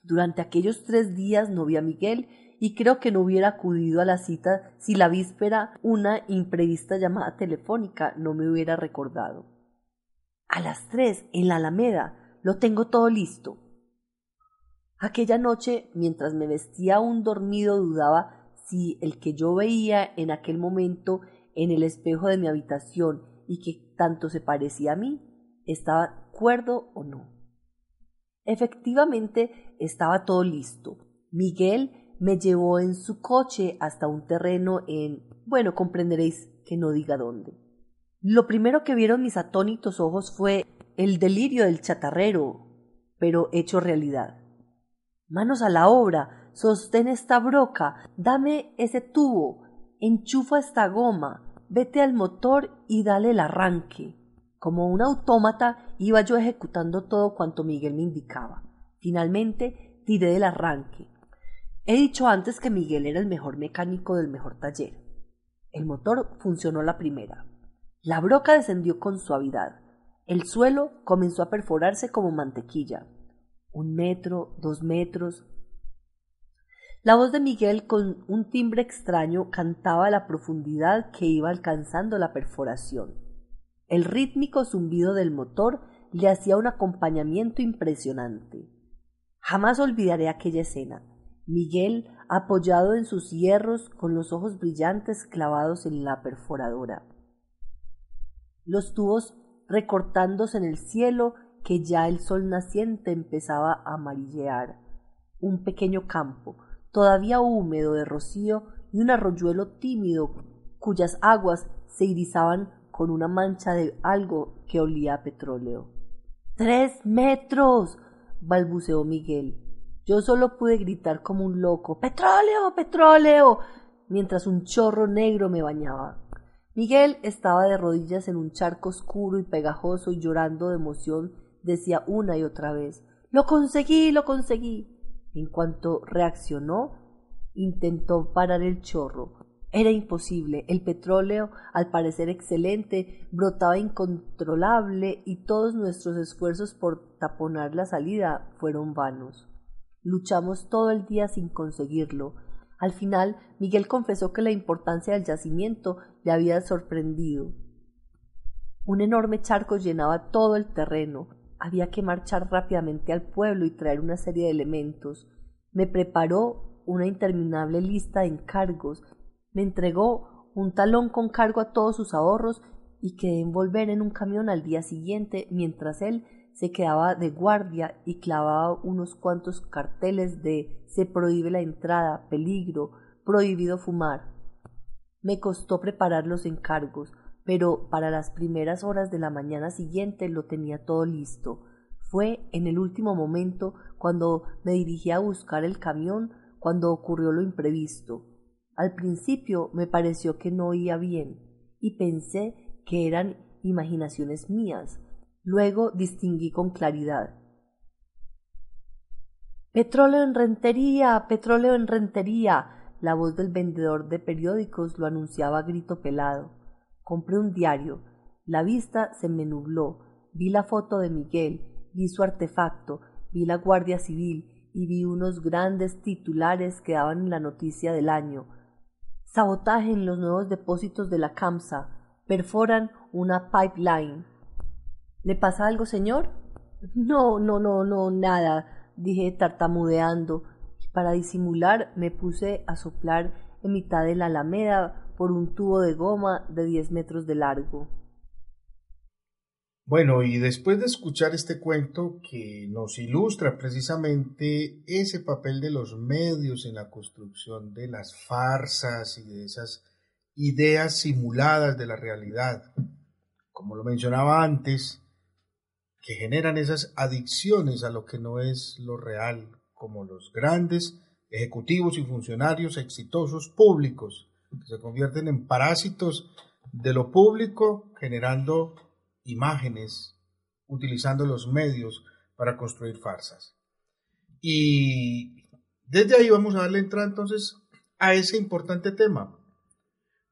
Durante aquellos tres días no vi a Miguel y creo que no hubiera acudido a la cita si la víspera una imprevista llamada telefónica no me hubiera recordado. A las tres, en la Alameda, lo tengo todo listo. Aquella noche, mientras me vestía un dormido, dudaba si el que yo veía en aquel momento en el espejo de mi habitación y que tanto se parecía a mí, estaba cuerdo o no. Efectivamente estaba todo listo. Miguel me llevó en su coche hasta un terreno en... bueno, comprenderéis que no diga dónde. Lo primero que vieron mis atónitos ojos fue el delirio del chatarrero, pero hecho realidad. Manos a la obra, sostén esta broca, dame ese tubo, enchufa esta goma, vete al motor y dale el arranque. Como un autómata iba yo ejecutando todo cuanto Miguel me indicaba. Finalmente tiré del arranque. He dicho antes que Miguel era el mejor mecánico del mejor taller. El motor funcionó la primera. La broca descendió con suavidad. El suelo comenzó a perforarse como mantequilla. Un metro, dos metros. La voz de Miguel con un timbre extraño cantaba la profundidad que iba alcanzando la perforación. El rítmico zumbido del motor le hacía un acompañamiento impresionante. Jamás olvidaré aquella escena. Miguel apoyado en sus hierros con los ojos brillantes clavados en la perforadora. Los tubos recortándose en el cielo que ya el sol naciente empezaba a amarillear. Un pequeño campo, todavía húmedo de rocío, y un arroyuelo tímido cuyas aguas se irisaban con una mancha de algo que olía a petróleo. Tres metros. balbuceó Miguel. Yo solo pude gritar como un loco ¡Petróleo! ¡Petróleo! mientras un chorro negro me bañaba. Miguel estaba de rodillas en un charco oscuro y pegajoso y llorando de emoción decía una y otra vez Lo conseguí, lo conseguí. En cuanto reaccionó, intentó parar el chorro. Era imposible. El petróleo, al parecer excelente, brotaba incontrolable y todos nuestros esfuerzos por taponar la salida fueron vanos. Luchamos todo el día sin conseguirlo. Al final, Miguel confesó que la importancia del yacimiento le había sorprendido. Un enorme charco llenaba todo el terreno. Había que marchar rápidamente al pueblo y traer una serie de elementos. Me preparó una interminable lista de encargos. Me entregó un talón con cargo a todos sus ahorros y quedé envolver en un camión al día siguiente mientras él se quedaba de guardia y clavaba unos cuantos carteles de se prohíbe la entrada, peligro, prohibido fumar. Me costó preparar los encargos, pero para las primeras horas de la mañana siguiente lo tenía todo listo. Fue en el último momento, cuando me dirigí a buscar el camión, cuando ocurrió lo imprevisto. Al principio me pareció que no oía bien, y pensé que eran imaginaciones mías, Luego distinguí con claridad. Petróleo en rentería. Petróleo en rentería. La voz del vendedor de periódicos lo anunciaba a grito pelado. Compré un diario. La vista se me nubló. Vi la foto de Miguel, vi su artefacto, vi la Guardia Civil y vi unos grandes titulares que daban la noticia del año. Sabotaje en los nuevos depósitos de la CAMSA. Perforan una pipeline. ¿Le pasa algo, señor? No, no, no, no, nada, dije tartamudeando, y para disimular me puse a soplar en mitad de la alameda por un tubo de goma de diez metros de largo. Bueno, y después de escuchar este cuento que nos ilustra precisamente ese papel de los medios en la construcción de las farsas y de esas ideas simuladas de la realidad, como lo mencionaba antes, que generan esas adicciones a lo que no es lo real, como los grandes ejecutivos y funcionarios exitosos públicos, que se convierten en parásitos de lo público, generando imágenes, utilizando los medios para construir farsas. Y desde ahí vamos a darle entrada entonces a ese importante tema.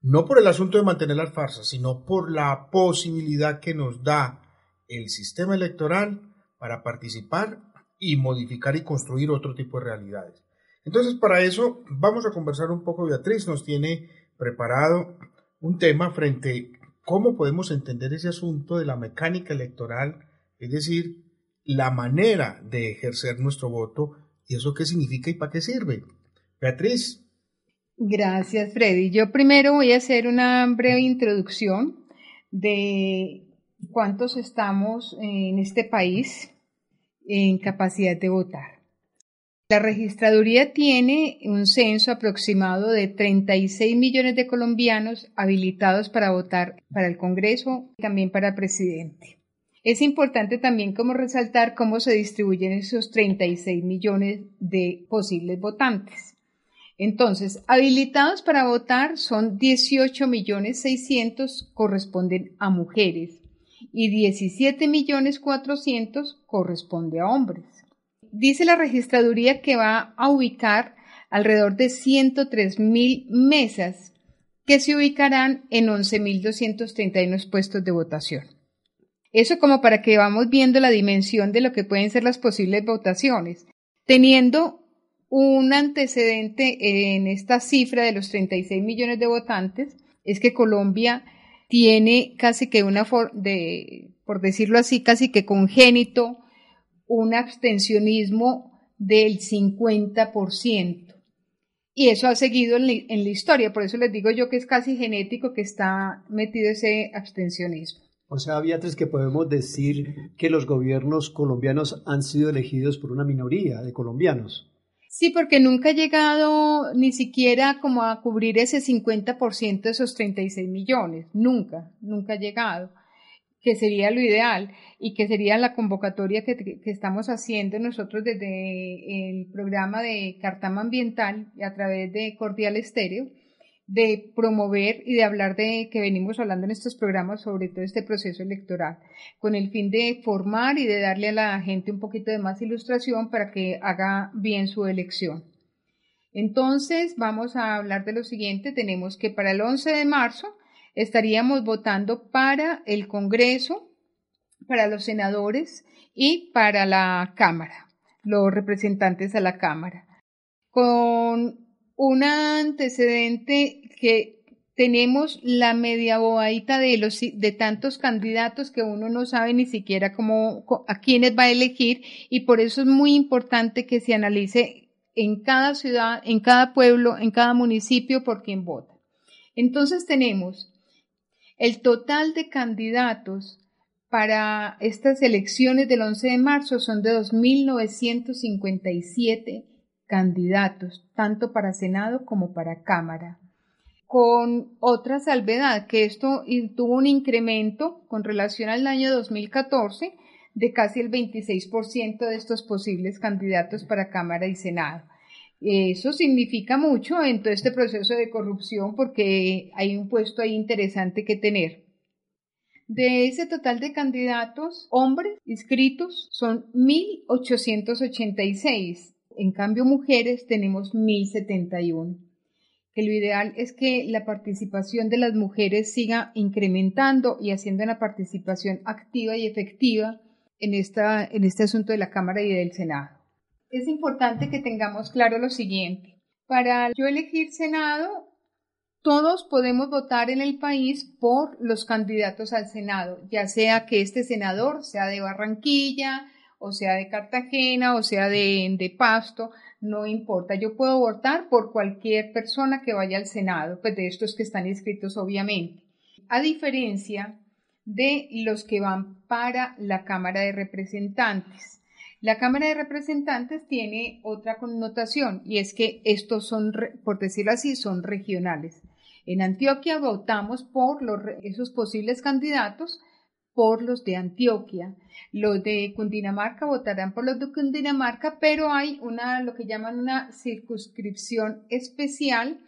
No por el asunto de mantener las farsas, sino por la posibilidad que nos da el sistema electoral para participar y modificar y construir otro tipo de realidades. Entonces, para eso vamos a conversar un poco. Beatriz nos tiene preparado un tema frente a cómo podemos entender ese asunto de la mecánica electoral, es decir, la manera de ejercer nuestro voto y eso qué significa y para qué sirve. Beatriz. Gracias, Freddy. Yo primero voy a hacer una breve introducción de cuántos estamos en este país en capacidad de votar. La registraduría tiene un censo aproximado de 36 millones de colombianos habilitados para votar para el Congreso y también para presidente. Es importante también como resaltar cómo se distribuyen esos 36 millones de posibles votantes. Entonces, habilitados para votar son 18 millones 600 corresponden a mujeres y 17 millones 400 corresponde a hombres. Dice la registraduría que va a ubicar alrededor de 103 mil mesas que se ubicarán en 11.231 puestos de votación. Eso como para que vamos viendo la dimensión de lo que pueden ser las posibles votaciones, teniendo un antecedente en esta cifra de los 36 millones de votantes, es que Colombia tiene casi que una, de, por decirlo así, casi que congénito, un abstencionismo del 50%. Y eso ha seguido en la, historia, por eso les digo yo que es casi genético que está metido ese abstencionismo. O sea, Beatriz, que podemos decir que los gobiernos colombianos han sido elegidos por una minoría de colombianos. Sí, porque nunca ha llegado ni siquiera como a cubrir ese 50% de esos 36 millones. Nunca, nunca ha llegado. Que sería lo ideal y que sería la convocatoria que, estamos haciendo nosotros desde el programa de Cartama Ambiental y a través de Cordial Estéreo, de promover y de hablar de que venimos hablando en estos programas sobre todo este proceso electoral, con el fin de formar y de darle a la gente un poquito de más ilustración para que haga bien su elección. Entonces, vamos a hablar de lo siguiente. Tenemos que para el 11 de marzo estaríamos votando para el Congreso, para los senadores y para la Cámara, los representantes a la Cámara, con un antecedente que tenemos la media bobadita de los de tantos candidatos que uno no sabe ni siquiera cómo a quiénes va a elegir y por eso es muy importante que se analice en cada ciudad, en cada pueblo, en cada municipio por quién vota. Entonces tenemos el total de candidatos para estas elecciones del 11 de marzo son de 2.957 candidatos, tanto para Senado como para Cámara. Con otra salvedad, que esto tuvo un incremento con relación al año 2014 de casi el 26% de estos posibles candidatos para Cámara y Senado. Eso significa mucho en todo este proceso de corrupción porque hay un puesto ahí interesante que tener. De ese total de candidatos, hombres inscritos son 1.886 en cambio, mujeres tenemos 1071. Que lo ideal es que la participación de las mujeres siga incrementando y haciendo una participación activa y efectiva en, esta, en este asunto de la Cámara y del Senado. Es importante que tengamos claro lo siguiente. Para yo elegir Senado, todos podemos votar en el país por los candidatos al Senado, ya sea que este senador sea de Barranquilla, o sea de Cartagena, o sea de, de Pasto, no importa. Yo puedo votar por cualquier persona que vaya al Senado, pues de estos que están inscritos obviamente. A diferencia de los que van para la Cámara de Representantes. La Cámara de Representantes tiene otra connotación y es que estos son, por decirlo así, son regionales. En Antioquia votamos por los, esos posibles candidatos por los de Antioquia. Los de Cundinamarca votarán por los de Cundinamarca, pero hay una, lo que llaman una circunscripción especial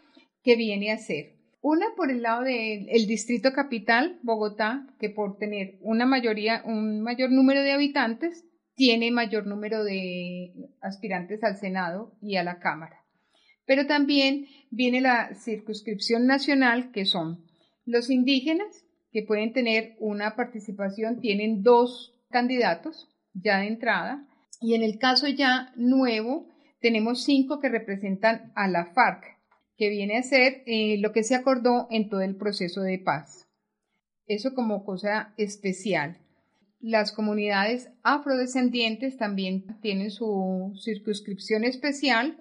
que viene a ser. Una por el lado del distrito capital, Bogotá, que por tener una mayoría, un mayor número de habitantes, tiene mayor número de aspirantes al Senado y a la Cámara. Pero también viene la circunscripción nacional, que son los indígenas, que pueden tener una participación, tienen dos candidatos ya de entrada, y en el caso ya nuevo, tenemos cinco que representan a la FARC, que viene a ser eh, lo que se acordó en todo el proceso de paz. Eso como cosa especial. Las comunidades afrodescendientes también tienen su circunscripción especial,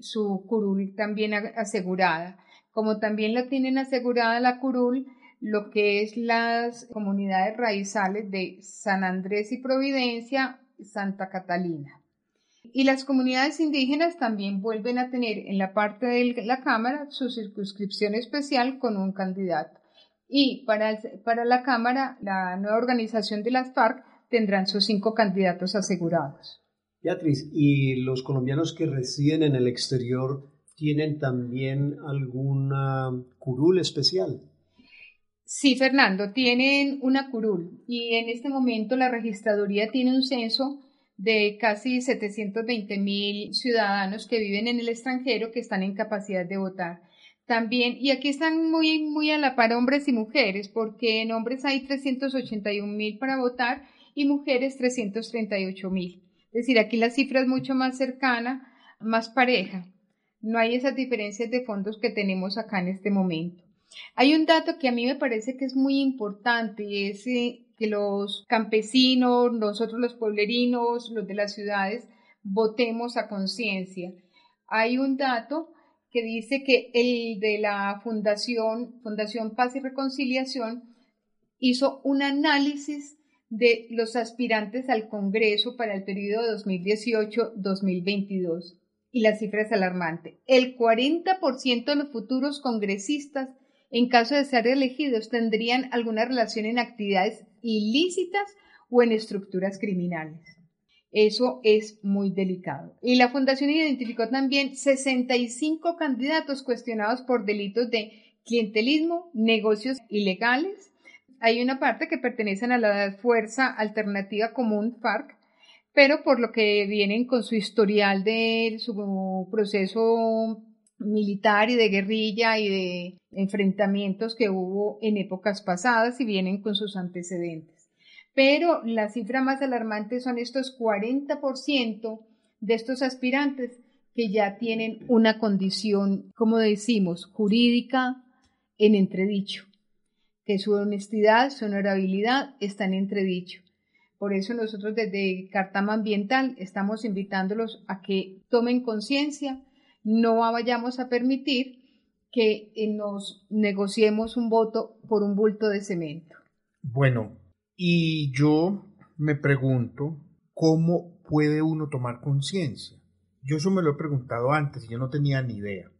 su curul también asegurada, como también la tienen asegurada la curul lo que es las comunidades raizales de San Andrés y Providencia, Santa Catalina. Y las comunidades indígenas también vuelven a tener en la parte de la Cámara su circunscripción especial con un candidato. Y para, para la Cámara, la nueva organización de las FARC tendrán sus cinco candidatos asegurados. Beatriz, ¿y los colombianos que residen en el exterior tienen también alguna curul especial? Sí, Fernando, tienen una curul y en este momento la registraduría tiene un censo de casi 720 mil ciudadanos que viven en el extranjero que están en capacidad de votar. También, y aquí están muy, muy a la par hombres y mujeres, porque en hombres hay 381 mil para votar y mujeres 338 mil. Es decir, aquí la cifra es mucho más cercana, más pareja. No hay esas diferencias de fondos que tenemos acá en este momento. Hay un dato que a mí me parece que es muy importante y es eh, que los campesinos, nosotros los pueblerinos, los de las ciudades, votemos a conciencia. Hay un dato que dice que el de la Fundación, Fundación Paz y Reconciliación hizo un análisis de los aspirantes al Congreso para el periodo 2018-2022. Y la cifra es alarmante. El 40% de los futuros congresistas en caso de ser elegidos, tendrían alguna relación en actividades ilícitas o en estructuras criminales. Eso es muy delicado. Y la Fundación identificó también 65 candidatos cuestionados por delitos de clientelismo, negocios ilegales. Hay una parte que pertenecen a la Fuerza Alternativa Común FARC, pero por lo que vienen con su historial de su proceso militar y de guerrilla y de enfrentamientos que hubo en épocas pasadas y vienen con sus antecedentes. Pero la cifra más alarmante son estos 40% de estos aspirantes que ya tienen una condición, como decimos, jurídica en entredicho, que su honestidad, su honorabilidad están en entredicho. Por eso nosotros desde Cartama Ambiental estamos invitándolos a que tomen conciencia, no vayamos a permitir que eh, nos negociemos un voto por un bulto de cemento. Bueno, y yo me pregunto cómo puede uno tomar conciencia. Yo eso me lo he preguntado antes y yo no tenía ni idea.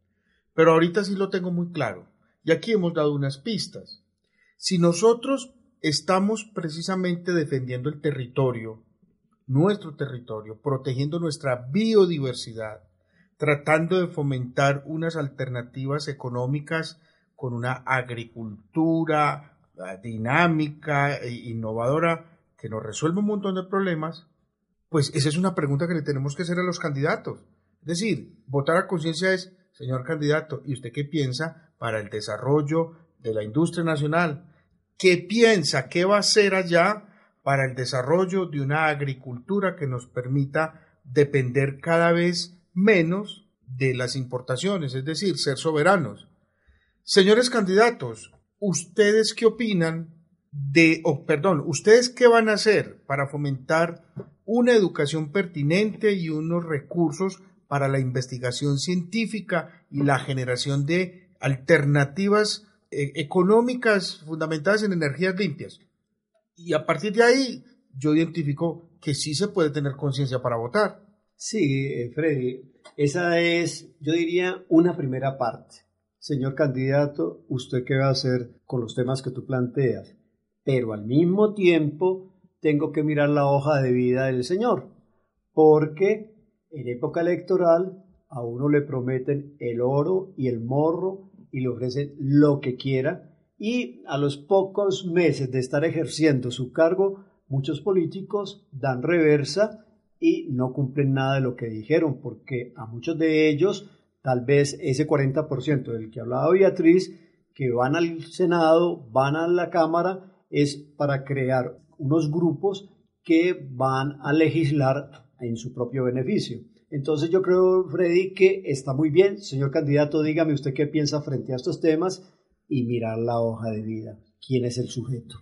Pero ahorita sí lo tengo muy claro. Y aquí hemos dado unas pistas. Si nosotros estamos precisamente defendiendo el territorio, nuestro territorio, protegiendo nuestra biodiversidad, tratando de fomentar unas alternativas económicas con una agricultura dinámica e innovadora que nos resuelva un montón de problemas, pues esa es una pregunta que le tenemos que hacer a los candidatos. Es decir, votar a conciencia es, señor candidato, ¿y usted qué piensa para el desarrollo de la industria nacional? ¿Qué piensa? ¿Qué va a hacer allá para el desarrollo de una agricultura que nos permita depender cada vez menos de las importaciones, es decir, ser soberanos. Señores candidatos, ¿ustedes qué opinan de, o perdón, ustedes qué van a hacer para fomentar una educación pertinente y unos recursos para la investigación científica y la generación de alternativas eh, económicas fundamentadas en energías limpias? Y a partir de ahí, yo identifico que sí se puede tener conciencia para votar. Sí, eh, Freddy, esa es, yo diría, una primera parte. Señor candidato, ¿usted qué va a hacer con los temas que tú planteas? Pero al mismo tiempo tengo que mirar la hoja de vida del señor, porque en época electoral a uno le prometen el oro y el morro y le ofrecen lo que quiera y a los pocos meses de estar ejerciendo su cargo, muchos políticos dan reversa y no cumplen nada de lo que dijeron, porque a muchos de ellos, tal vez ese 40% del que hablaba Beatriz, que van al Senado, van a la Cámara, es para crear unos grupos que van a legislar en su propio beneficio. Entonces yo creo, Freddy, que está muy bien. Señor candidato, dígame usted qué piensa frente a estos temas y mirar la hoja de vida. ¿Quién es el sujeto?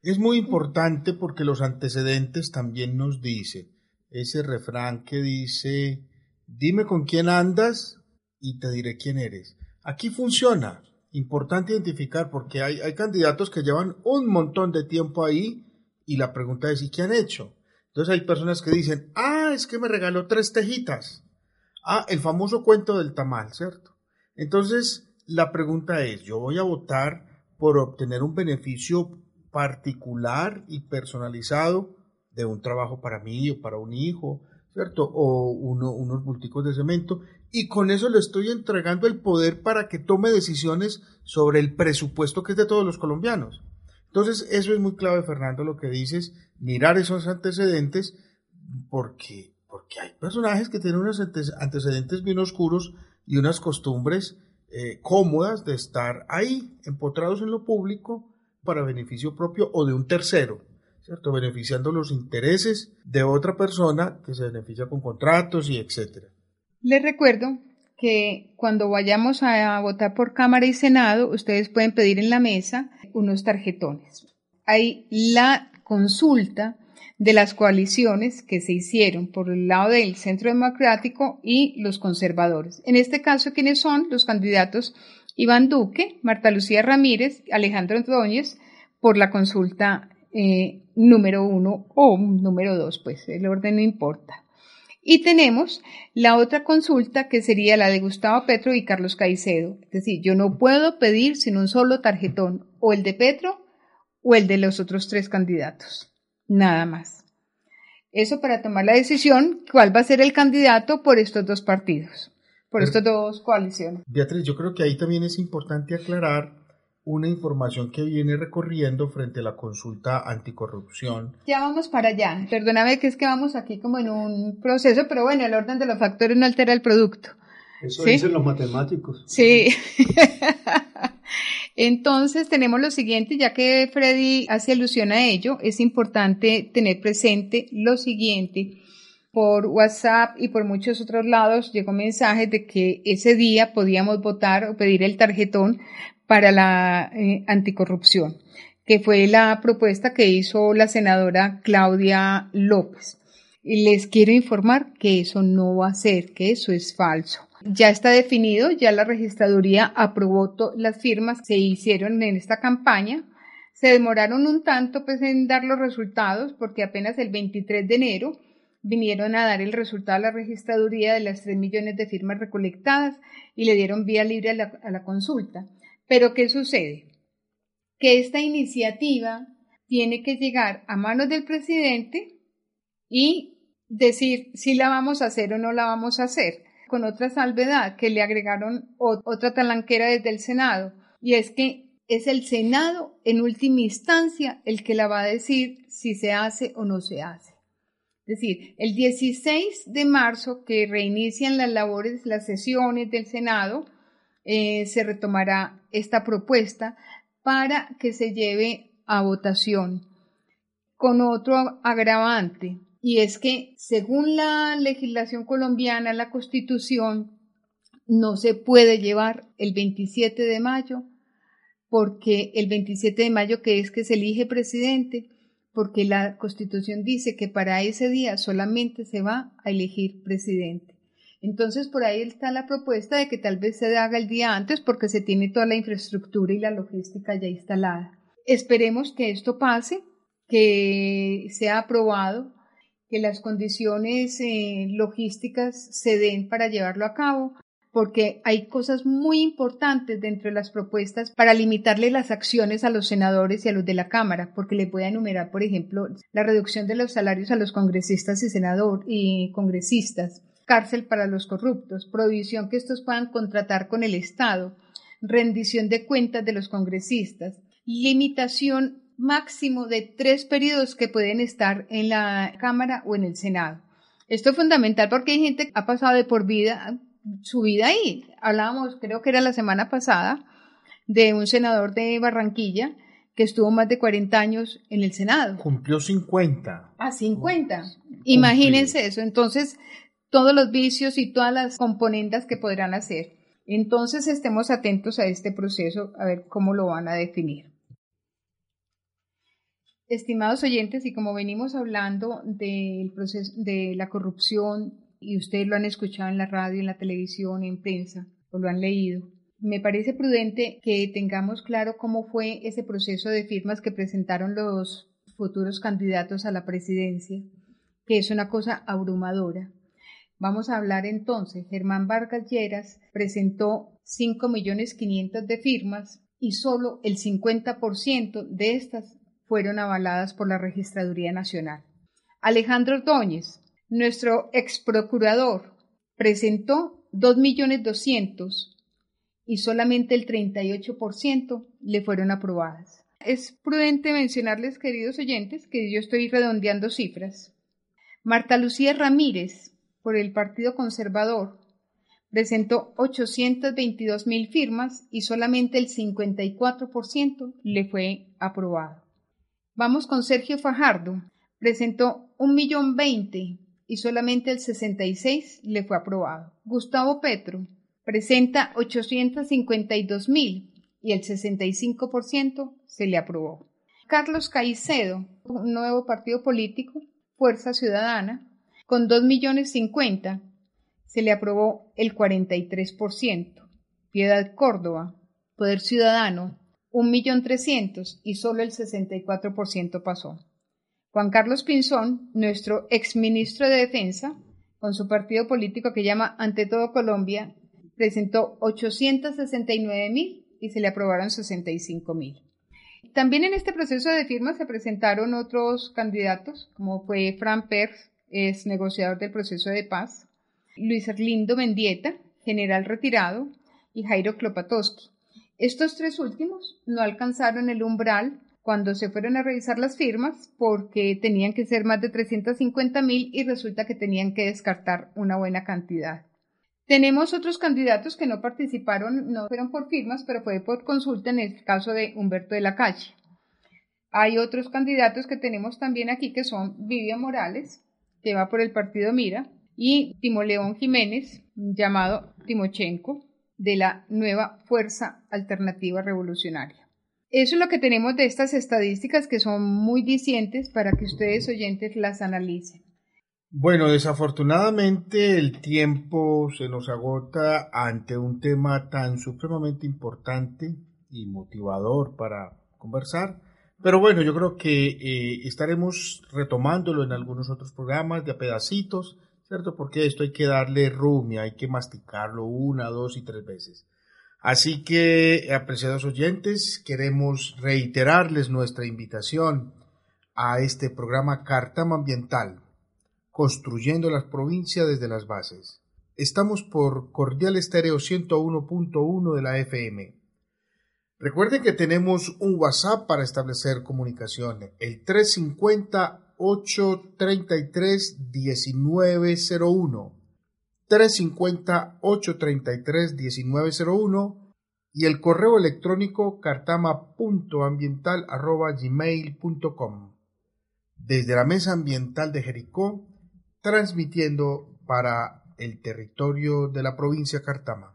Es muy importante porque los antecedentes también nos dicen ese refrán que dice, dime con quién andas y te diré quién eres. Aquí funciona. Importante identificar porque hay, hay candidatos que llevan un montón de tiempo ahí y la pregunta es, ¿y qué han hecho? Entonces hay personas que dicen, ah, es que me regaló tres tejitas. Ah, el famoso cuento del tamal, ¿cierto? Entonces, la pregunta es, yo voy a votar por obtener un beneficio particular y personalizado de un trabajo para mí o para un hijo, ¿cierto? O unos bulticos de cemento. Y con eso le estoy entregando el poder para que tome decisiones sobre el presupuesto que es de todos los colombianos. Entonces, eso es muy clave, Fernando, lo que dices, mirar esos antecedentes, porque, porque hay personajes que tienen unos antecedentes bien oscuros y unas costumbres eh, cómodas de estar ahí, empotrados en lo público, para beneficio propio o de un tercero. ¿cierto? Beneficiando los intereses de otra persona que se beneficia con contratos y etcétera. Les recuerdo que cuando vayamos a votar por Cámara y Senado, ustedes pueden pedir en la mesa unos tarjetones. Hay la consulta de las coaliciones que se hicieron por el lado del Centro Democrático y los conservadores. En este caso, ¿quiénes son los candidatos? Iván Duque, Marta Lucía Ramírez, Alejandro Ordóñez, por la consulta eh, número uno o número dos, pues el orden no importa. Y tenemos la otra consulta que sería la de Gustavo Petro y Carlos Caicedo. Es decir, yo no puedo pedir sin un solo tarjetón, o el de Petro o el de los otros tres candidatos. Nada más. Eso para tomar la decisión cuál va a ser el candidato por estos dos partidos, por estas dos coaliciones. Beatriz, yo creo que ahí también es importante aclarar una información que viene recorriendo frente a la consulta anticorrupción. Ya vamos para allá. Perdóname que es que vamos aquí como en un proceso, pero bueno, el orden de los factores no altera el producto. Eso dicen los matemáticos. Sí. (laughs) Entonces tenemos lo siguiente, ya que Freddy hace alusión a ello, es importante tener presente lo siguiente. Por WhatsApp y por muchos otros lados llegó mensajes de que ese día podíamos votar o pedir el tarjetón para la eh, anticorrupción, que fue la propuesta que hizo la senadora Claudia López. Y les quiero informar que eso no va a ser, que eso es falso ya está definido, ya la registraduría aprobó las firmas que se hicieron en esta campaña. Se demoraron un tanto pues, en dar los resultados porque apenas el 23 de enero vinieron a dar el resultado a la registraduría de las 3 millones de firmas recolectadas y le dieron vía libre a la, a la consulta. Pero ¿qué sucede? Que esta iniciativa tiene que llegar a manos del presidente y decir si la vamos a hacer o no la vamos a hacer con otra salvedad que le agregaron otra talanquera desde el Senado, y es que es el Senado en última instancia el que la va a decir si se hace o no se hace. Es decir, el 16 de marzo que reinician las labores, las sesiones del Senado, eh, se retomará esta propuesta para que se lleve a votación con otro agravante y es que según la legislación colombiana, la constitución, no se puede llevar el 27 de mayo porque el 27 de mayo que es que se elige presidente, porque la constitución dice que para ese día solamente se va a elegir presidente. Entonces por ahí está la propuesta de que tal vez se haga el día antes porque se tiene toda la infraestructura y la logística ya instalada. Esperemos que esto pase, que sea aprobado que las condiciones eh, logísticas se den para llevarlo a cabo, porque hay cosas muy importantes dentro de las propuestas para limitarle las acciones a los senadores y a los de la Cámara, porque le voy a enumerar, por ejemplo, la reducción de los salarios a los congresistas y senador y congresistas, cárcel para los corruptos, prohibición que estos puedan contratar con el Estado, rendición de cuentas de los congresistas, limitación máximo de tres periodos que pueden estar en la Cámara o en el Senado. Esto es fundamental porque hay gente que ha pasado de por vida su vida ahí. Hablábamos, creo que era la semana pasada, de un senador de Barranquilla que estuvo más de 40 años en el Senado. Cumplió 50. Ah, 50. Imagínense eso. Entonces, todos los vicios y todas las componentes que podrán hacer. Entonces, estemos atentos a este proceso, a ver cómo lo van a definir. Estimados oyentes, y como venimos hablando del proceso de la corrupción, y ustedes lo han escuchado en la radio, en la televisión, en prensa, o lo han leído, me parece prudente que tengamos claro cómo fue ese proceso de firmas que presentaron los futuros candidatos a la presidencia, que es una cosa abrumadora. Vamos a hablar entonces. Germán Vargas Lleras presentó 5.500.000 de firmas y solo el 50% de estas fueron avaladas por la Registraduría Nacional. Alejandro Ordóñez, nuestro ex procurador, presentó 2.200.000 y solamente el 38% le fueron aprobadas. Es prudente mencionarles, queridos oyentes, que yo estoy redondeando cifras. Marta Lucía Ramírez, por el Partido Conservador, presentó 822.000 firmas y solamente el 54% le fue aprobado. Vamos con Sergio Fajardo. Presentó un millón veinte y solamente el 66 le fue aprobado. Gustavo Petro presenta 852 mil y el 65% se le aprobó. Carlos Caicedo, un nuevo partido político, Fuerza Ciudadana, con 2 millones 50, se le aprobó el 43%. Piedad Córdoba, Poder Ciudadano, un millón trescientos y solo el 64% pasó. Juan Carlos Pinzón, nuestro exministro de Defensa, con su partido político que llama Ante Todo Colombia, presentó 869 mil y se le aprobaron 65 mil. También en este proceso de firma se presentaron otros candidatos, como fue Fran Pers, es negociador del proceso de paz, Luis Erlindo Mendieta, general retirado, y Jairo Klopatowski. Estos tres últimos no alcanzaron el umbral cuando se fueron a revisar las firmas porque tenían que ser más de 350 mil y resulta que tenían que descartar una buena cantidad. Tenemos otros candidatos que no participaron, no fueron por firmas, pero fue por consulta en el caso de Humberto de la Calle. Hay otros candidatos que tenemos también aquí que son Vivian Morales, que va por el partido Mira, y Timoleón Jiménez, llamado Timochenko, de la nueva Fuerza Alternativa Revolucionaria. Eso es lo que tenemos de estas estadísticas que son muy dicientes para que ustedes oyentes las analicen. Bueno, desafortunadamente el tiempo se nos agota ante un tema tan supremamente importante y motivador para conversar. Pero bueno, yo creo que eh, estaremos retomándolo en algunos otros programas de a pedacitos, ¿cierto? Porque esto hay que darle rumia, hay que masticarlo una, dos y tres veces. Así que, apreciados oyentes, queremos reiterarles nuestra invitación a este programa Cartama Ambiental construyendo las provincias desde las bases. Estamos por Cordial Estéreo 101.1 de la FM. Recuerden que tenemos un WhatsApp para establecer comunicación, el 350 833 1901. 350 833 1901 y el correo electrónico cartama.ambiental.gmail.com. Desde la Mesa Ambiental de Jericó, transmitiendo para el territorio de la provincia Cartama.